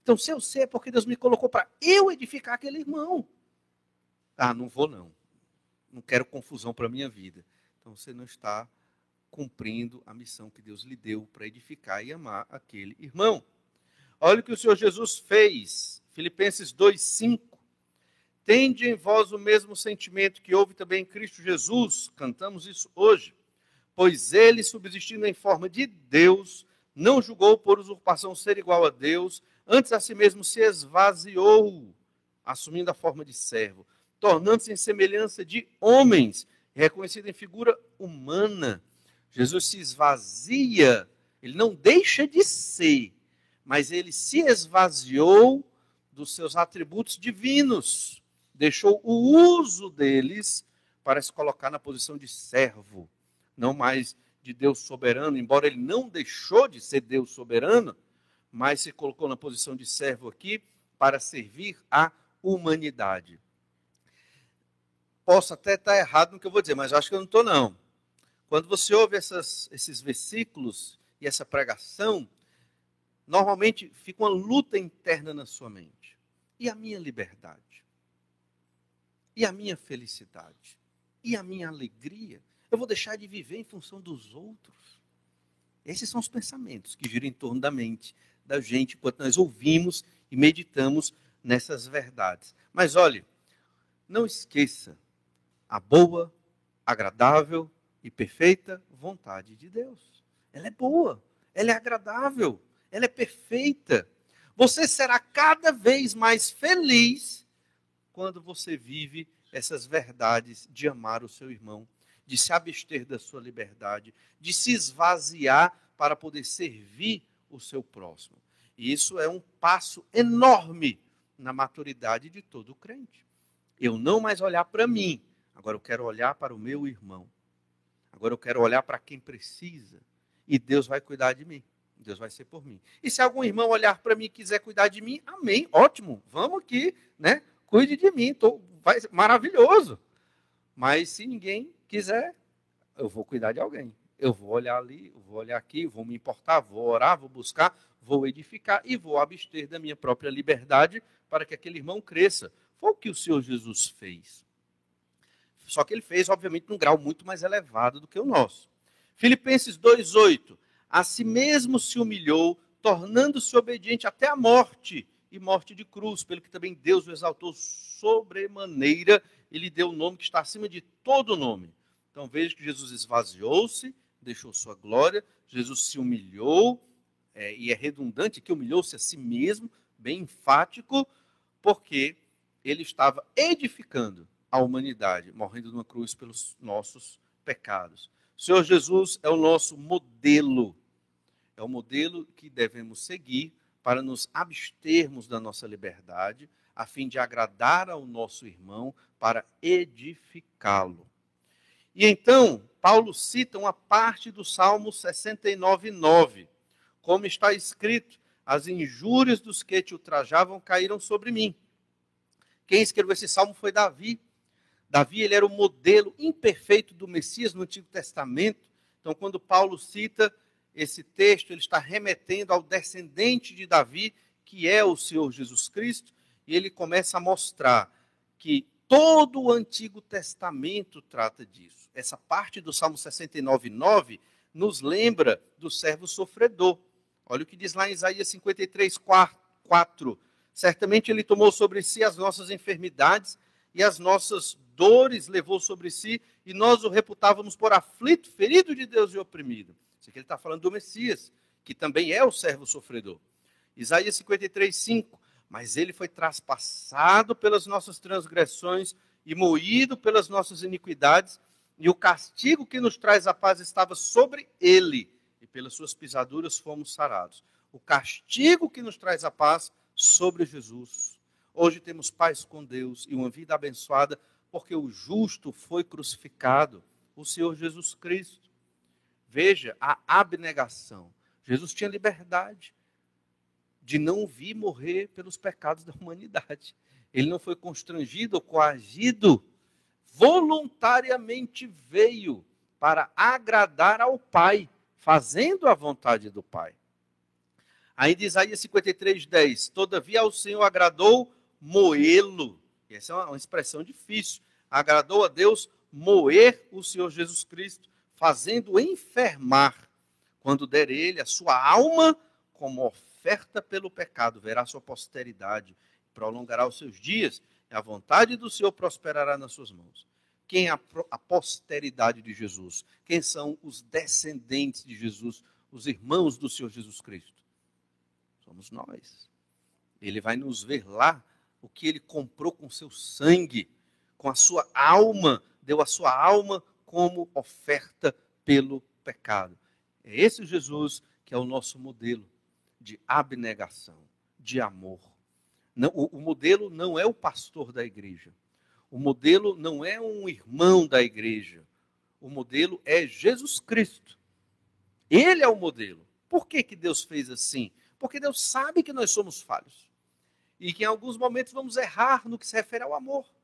Então, se eu sei, é porque Deus me colocou para eu edificar aquele irmão. Ah, não vou não não quero confusão para a minha vida. Então você não está cumprindo a missão que Deus lhe deu para edificar e amar aquele irmão. Olha o que o Senhor Jesus fez. Filipenses 2:5. Tende em vós o mesmo sentimento que houve também em Cristo Jesus. Cantamos isso hoje. Pois ele, subsistindo em forma de Deus, não julgou por usurpação ser igual a Deus, antes a si mesmo se esvaziou, assumindo a forma de servo tornando-se em semelhança de homens, reconhecido em figura humana. Jesus se esvazia, ele não deixa de ser, mas ele se esvaziou dos seus atributos divinos, deixou o uso deles para se colocar na posição de servo, não mais de Deus soberano, embora ele não deixou de ser Deus soberano, mas se colocou na posição de servo aqui para servir a humanidade posso até estar errado no que eu vou dizer, mas acho que eu não estou, não. Quando você ouve essas, esses versículos e essa pregação, normalmente fica uma luta interna na sua mente. E a minha liberdade? E a minha felicidade? E a minha alegria? Eu vou deixar de viver em função dos outros? Esses são os pensamentos que giram em torno da mente da gente enquanto nós ouvimos e meditamos nessas verdades. Mas olhe, não esqueça a boa, agradável e perfeita vontade de Deus. Ela é boa, ela é agradável, ela é perfeita. Você será cada vez mais feliz quando você vive essas verdades de amar o seu irmão, de se abster da sua liberdade, de se esvaziar para poder servir o seu próximo. E isso é um passo enorme na maturidade de todo crente. Eu não mais olhar para mim, Agora eu quero olhar para o meu irmão. Agora eu quero olhar para quem precisa. E Deus vai cuidar de mim. Deus vai ser por mim. E se algum irmão olhar para mim e quiser cuidar de mim, amém, ótimo. Vamos aqui, né? Cuide de mim, tô, vai, maravilhoso. Mas se ninguém quiser, eu vou cuidar de alguém. Eu vou olhar ali, vou olhar aqui, vou me importar, vou orar, vou buscar, vou edificar e vou abster da minha própria liberdade para que aquele irmão cresça. Foi o que o Senhor Jesus fez. Só que ele fez, obviamente, num grau muito mais elevado do que o nosso. Filipenses 2,8. A si mesmo se humilhou, tornando-se obediente até a morte e morte de cruz, pelo que também Deus o exaltou sobremaneira e lhe deu o um nome que está acima de todo nome. Então veja que Jesus esvaziou-se, deixou sua glória, Jesus se humilhou, é, e é redundante que humilhou-se a si mesmo, bem enfático, porque ele estava edificando a humanidade, morrendo numa cruz pelos nossos pecados. O Senhor Jesus é o nosso modelo, é o modelo que devemos seguir para nos abstermos da nossa liberdade, a fim de agradar ao nosso irmão, para edificá-lo. E então, Paulo cita uma parte do Salmo 69, 9, como está escrito: As injúrias dos que te ultrajavam caíram sobre mim. Quem escreveu esse salmo foi Davi. Davi ele era o modelo imperfeito do Messias no Antigo Testamento. Então, quando Paulo cita esse texto, ele está remetendo ao descendente de Davi, que é o Senhor Jesus Cristo, e ele começa a mostrar que todo o Antigo Testamento trata disso. Essa parte do Salmo 69, 9 nos lembra do servo sofredor. Olha o que diz lá em Isaías 53, 4. Certamente ele tomou sobre si as nossas enfermidades e as nossas dores levou sobre si, e nós o reputávamos por aflito, ferido de Deus e oprimido. Isso aqui ele está falando do Messias, que também é o servo sofredor. Isaías 53, 5. Mas ele foi traspassado pelas nossas transgressões e moído pelas nossas iniquidades, e o castigo que nos traz a paz estava sobre ele, e pelas suas pisaduras fomos sarados. O castigo que nos traz a paz sobre Jesus. Hoje temos paz com Deus e uma vida abençoada porque o justo foi crucificado, o Senhor Jesus Cristo. Veja a abnegação. Jesus tinha liberdade de não vir morrer pelos pecados da humanidade. Ele não foi constrangido ou coagido, voluntariamente veio para agradar ao Pai, fazendo a vontade do Pai. Ainda Isaías 53, 10. Todavia ao Senhor agradou moê-lo. Essa é uma expressão difícil agradou a Deus moer o Senhor Jesus Cristo, fazendo enfermar, quando der ele a sua alma como oferta pelo pecado, verá sua posteridade, prolongará os seus dias, e a vontade do Senhor prosperará nas suas mãos. Quem é a posteridade de Jesus? Quem são os descendentes de Jesus, os irmãos do Senhor Jesus Cristo? Somos nós. Ele vai nos ver lá o que ele comprou com seu sangue com a sua alma, deu a sua alma como oferta pelo pecado. É esse Jesus que é o nosso modelo de abnegação, de amor. Não, o, o modelo não é o pastor da igreja. O modelo não é um irmão da igreja. O modelo é Jesus Cristo. Ele é o modelo. Por que, que Deus fez assim? Porque Deus sabe que nós somos falhos. E que em alguns momentos vamos errar no que se refere ao amor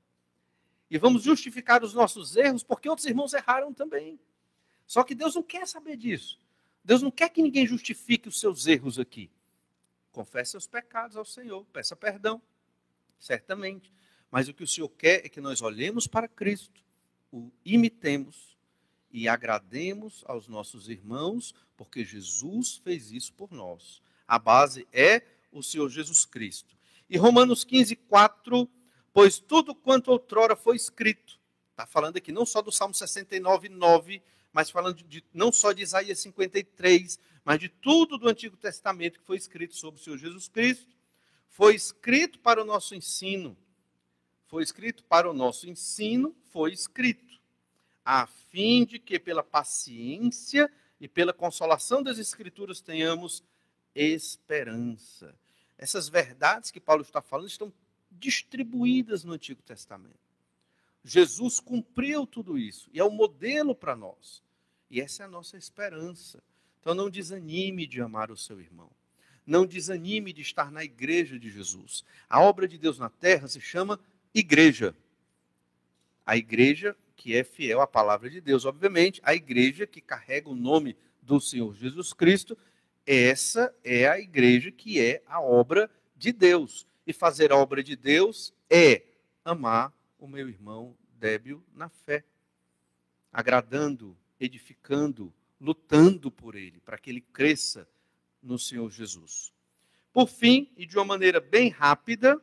e vamos justificar os nossos erros porque outros irmãos erraram também. Só que Deus não quer saber disso. Deus não quer que ninguém justifique os seus erros aqui. Confesse seus pecados ao Senhor, peça perdão, certamente. Mas o que o Senhor quer é que nós olhemos para Cristo, o imitemos e agrademos aos nossos irmãos, porque Jesus fez isso por nós. A base é o Senhor Jesus Cristo. E Romanos 15, 4 pois tudo quanto outrora foi escrito, está falando aqui não só do Salmo 69, 9, mas falando de, não só de Isaías 53, mas de tudo do Antigo Testamento que foi escrito sobre o Senhor Jesus Cristo, foi escrito para o nosso ensino, foi escrito para o nosso ensino, foi escrito, a fim de que pela paciência e pela consolação das Escrituras tenhamos esperança. Essas verdades que Paulo está falando estão distribuídas no Antigo Testamento. Jesus cumpriu tudo isso e é o um modelo para nós. E essa é a nossa esperança. Então não desanime de amar o seu irmão. Não desanime de estar na igreja de Jesus. A obra de Deus na terra se chama igreja. A igreja que é fiel à palavra de Deus, obviamente, a igreja que carrega o nome do Senhor Jesus Cristo, essa é a igreja que é a obra de Deus. E fazer a obra de Deus é amar o meu irmão débil na fé, agradando, edificando, lutando por ele, para que ele cresça no Senhor Jesus. Por fim, e de uma maneira bem rápida,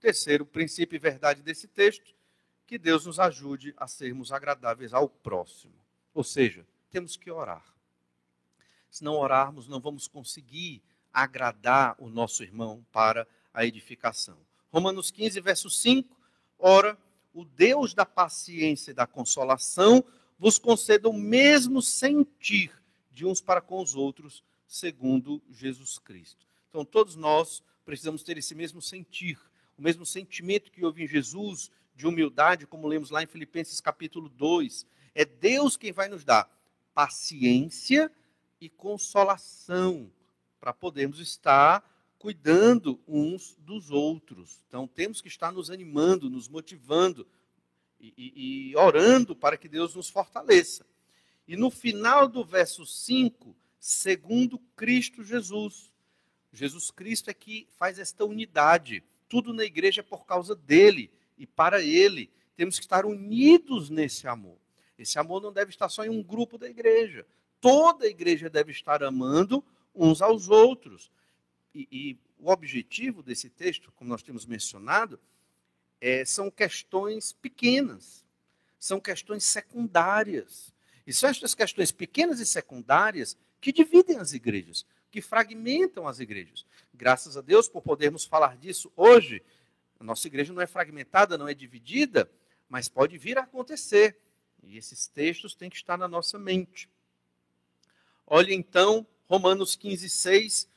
terceiro princípio e verdade desse texto, que Deus nos ajude a sermos agradáveis ao próximo. Ou seja, temos que orar. Se não orarmos, não vamos conseguir agradar o nosso irmão para a edificação. Romanos 15, verso 5, ora, o Deus da paciência e da consolação vos conceda o mesmo sentir de uns para com os outros, segundo Jesus Cristo. Então, todos nós precisamos ter esse mesmo sentir, o mesmo sentimento que houve em Jesus, de humildade, como lemos lá em Filipenses capítulo 2. É Deus quem vai nos dar paciência e consolação para podermos estar cuidando uns dos outros. Então, temos que estar nos animando, nos motivando e, e, e orando para que Deus nos fortaleça. E no final do verso 5, segundo Cristo Jesus. Jesus Cristo é que faz esta unidade. Tudo na igreja é por causa dele e para ele. Temos que estar unidos nesse amor. Esse amor não deve estar só em um grupo da igreja. Toda a igreja deve estar amando uns aos outros. E, e o objetivo desse texto, como nós temos mencionado, é, são questões pequenas, são questões secundárias. E são estas questões pequenas e secundárias que dividem as igrejas, que fragmentam as igrejas. Graças a Deus por podermos falar disso hoje. A nossa igreja não é fragmentada, não é dividida, mas pode vir a acontecer. E esses textos têm que estar na nossa mente. Olhe então Romanos 15, 6,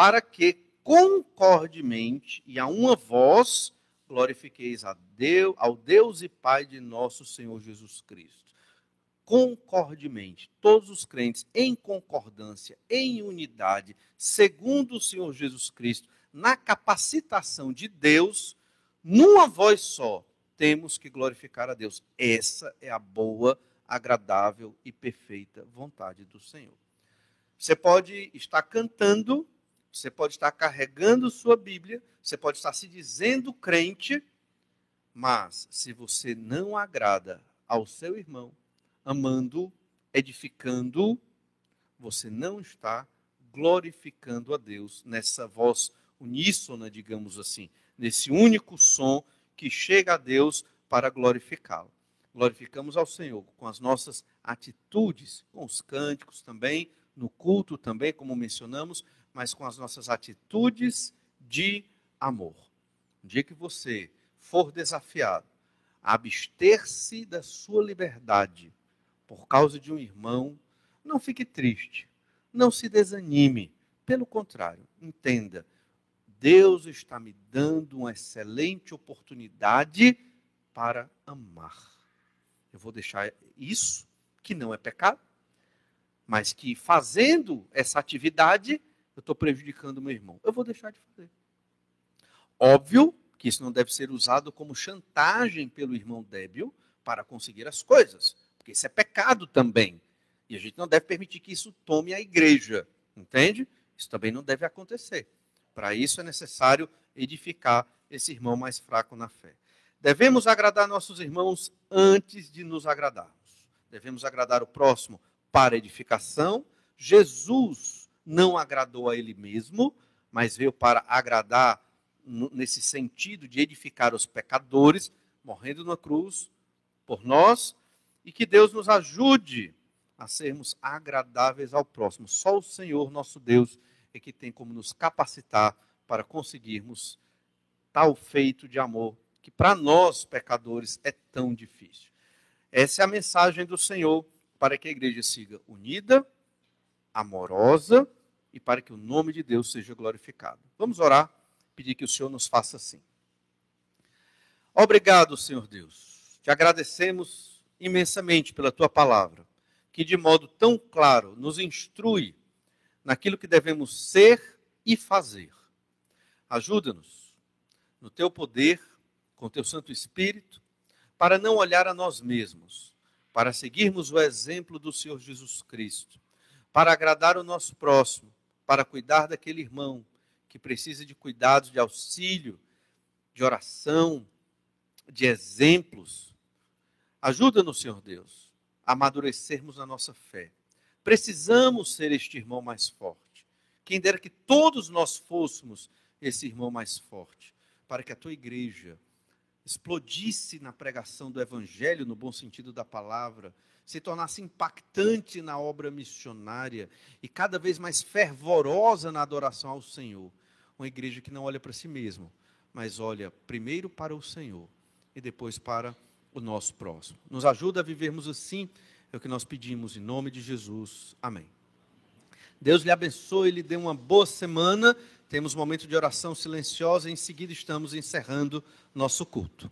para que concordemente e a uma voz glorifiqueis a Deus, ao Deus e Pai de nosso Senhor Jesus Cristo concordemente, todos os crentes em concordância, em unidade, segundo o Senhor Jesus Cristo, na capacitação de Deus, numa voz só, temos que glorificar a Deus. Essa é a boa, agradável e perfeita vontade do Senhor. Você pode estar cantando, você pode estar carregando sua Bíblia, você pode estar se dizendo crente, mas se você não agrada ao seu irmão, amando, edificando, você não está glorificando a Deus nessa voz uníssona, digamos assim, nesse único som que chega a Deus para glorificá-lo. Glorificamos ao Senhor com as nossas atitudes, com os cânticos também, no culto também, como mencionamos, mas com as nossas atitudes de amor. Um dia que você for desafiado a abster-se da sua liberdade por causa de um irmão, não fique triste, não se desanime. Pelo contrário, entenda, Deus está me dando uma excelente oportunidade para amar. Eu vou deixar isso, que não é pecado, mas que fazendo essa atividade, eu estou prejudicando meu irmão. Eu vou deixar de fazer. Óbvio que isso não deve ser usado como chantagem pelo irmão débil para conseguir as coisas porque isso é pecado também. E a gente não deve permitir que isso tome a igreja, entende? Isso também não deve acontecer. Para isso é necessário edificar esse irmão mais fraco na fé. Devemos agradar nossos irmãos antes de nos agradarmos. Devemos agradar o próximo para edificação. Jesus não agradou a ele mesmo, mas veio para agradar nesse sentido de edificar os pecadores, morrendo na cruz por nós e que Deus nos ajude a sermos agradáveis ao próximo. Só o Senhor, nosso Deus, é que tem como nos capacitar para conseguirmos tal feito de amor que para nós, pecadores, é tão difícil. Essa é a mensagem do Senhor para que a igreja siga unida, amorosa e para que o nome de Deus seja glorificado. Vamos orar, pedir que o Senhor nos faça assim. Obrigado, Senhor Deus. Te agradecemos imensamente pela tua palavra, que de modo tão claro nos instrui naquilo que devemos ser e fazer. Ajuda-nos no teu poder, com teu Santo Espírito, para não olhar a nós mesmos, para seguirmos o exemplo do Senhor Jesus Cristo, para agradar o nosso próximo, para cuidar daquele irmão que precisa de cuidados, de auxílio, de oração, de exemplos Ajuda-nos, Senhor Deus, a amadurecermos a nossa fé. Precisamos ser este irmão mais forte. Quem dera que todos nós fôssemos esse irmão mais forte, para que a tua igreja explodisse na pregação do evangelho, no bom sentido da palavra, se tornasse impactante na obra missionária e cada vez mais fervorosa na adoração ao Senhor. Uma igreja que não olha para si mesma, mas olha primeiro para o Senhor e depois para o nosso próximo. Nos ajuda a vivermos assim, é o que nós pedimos em nome de Jesus. Amém. Deus lhe abençoe, e lhe dê uma boa semana. Temos um momento de oração silenciosa, em seguida estamos encerrando nosso culto.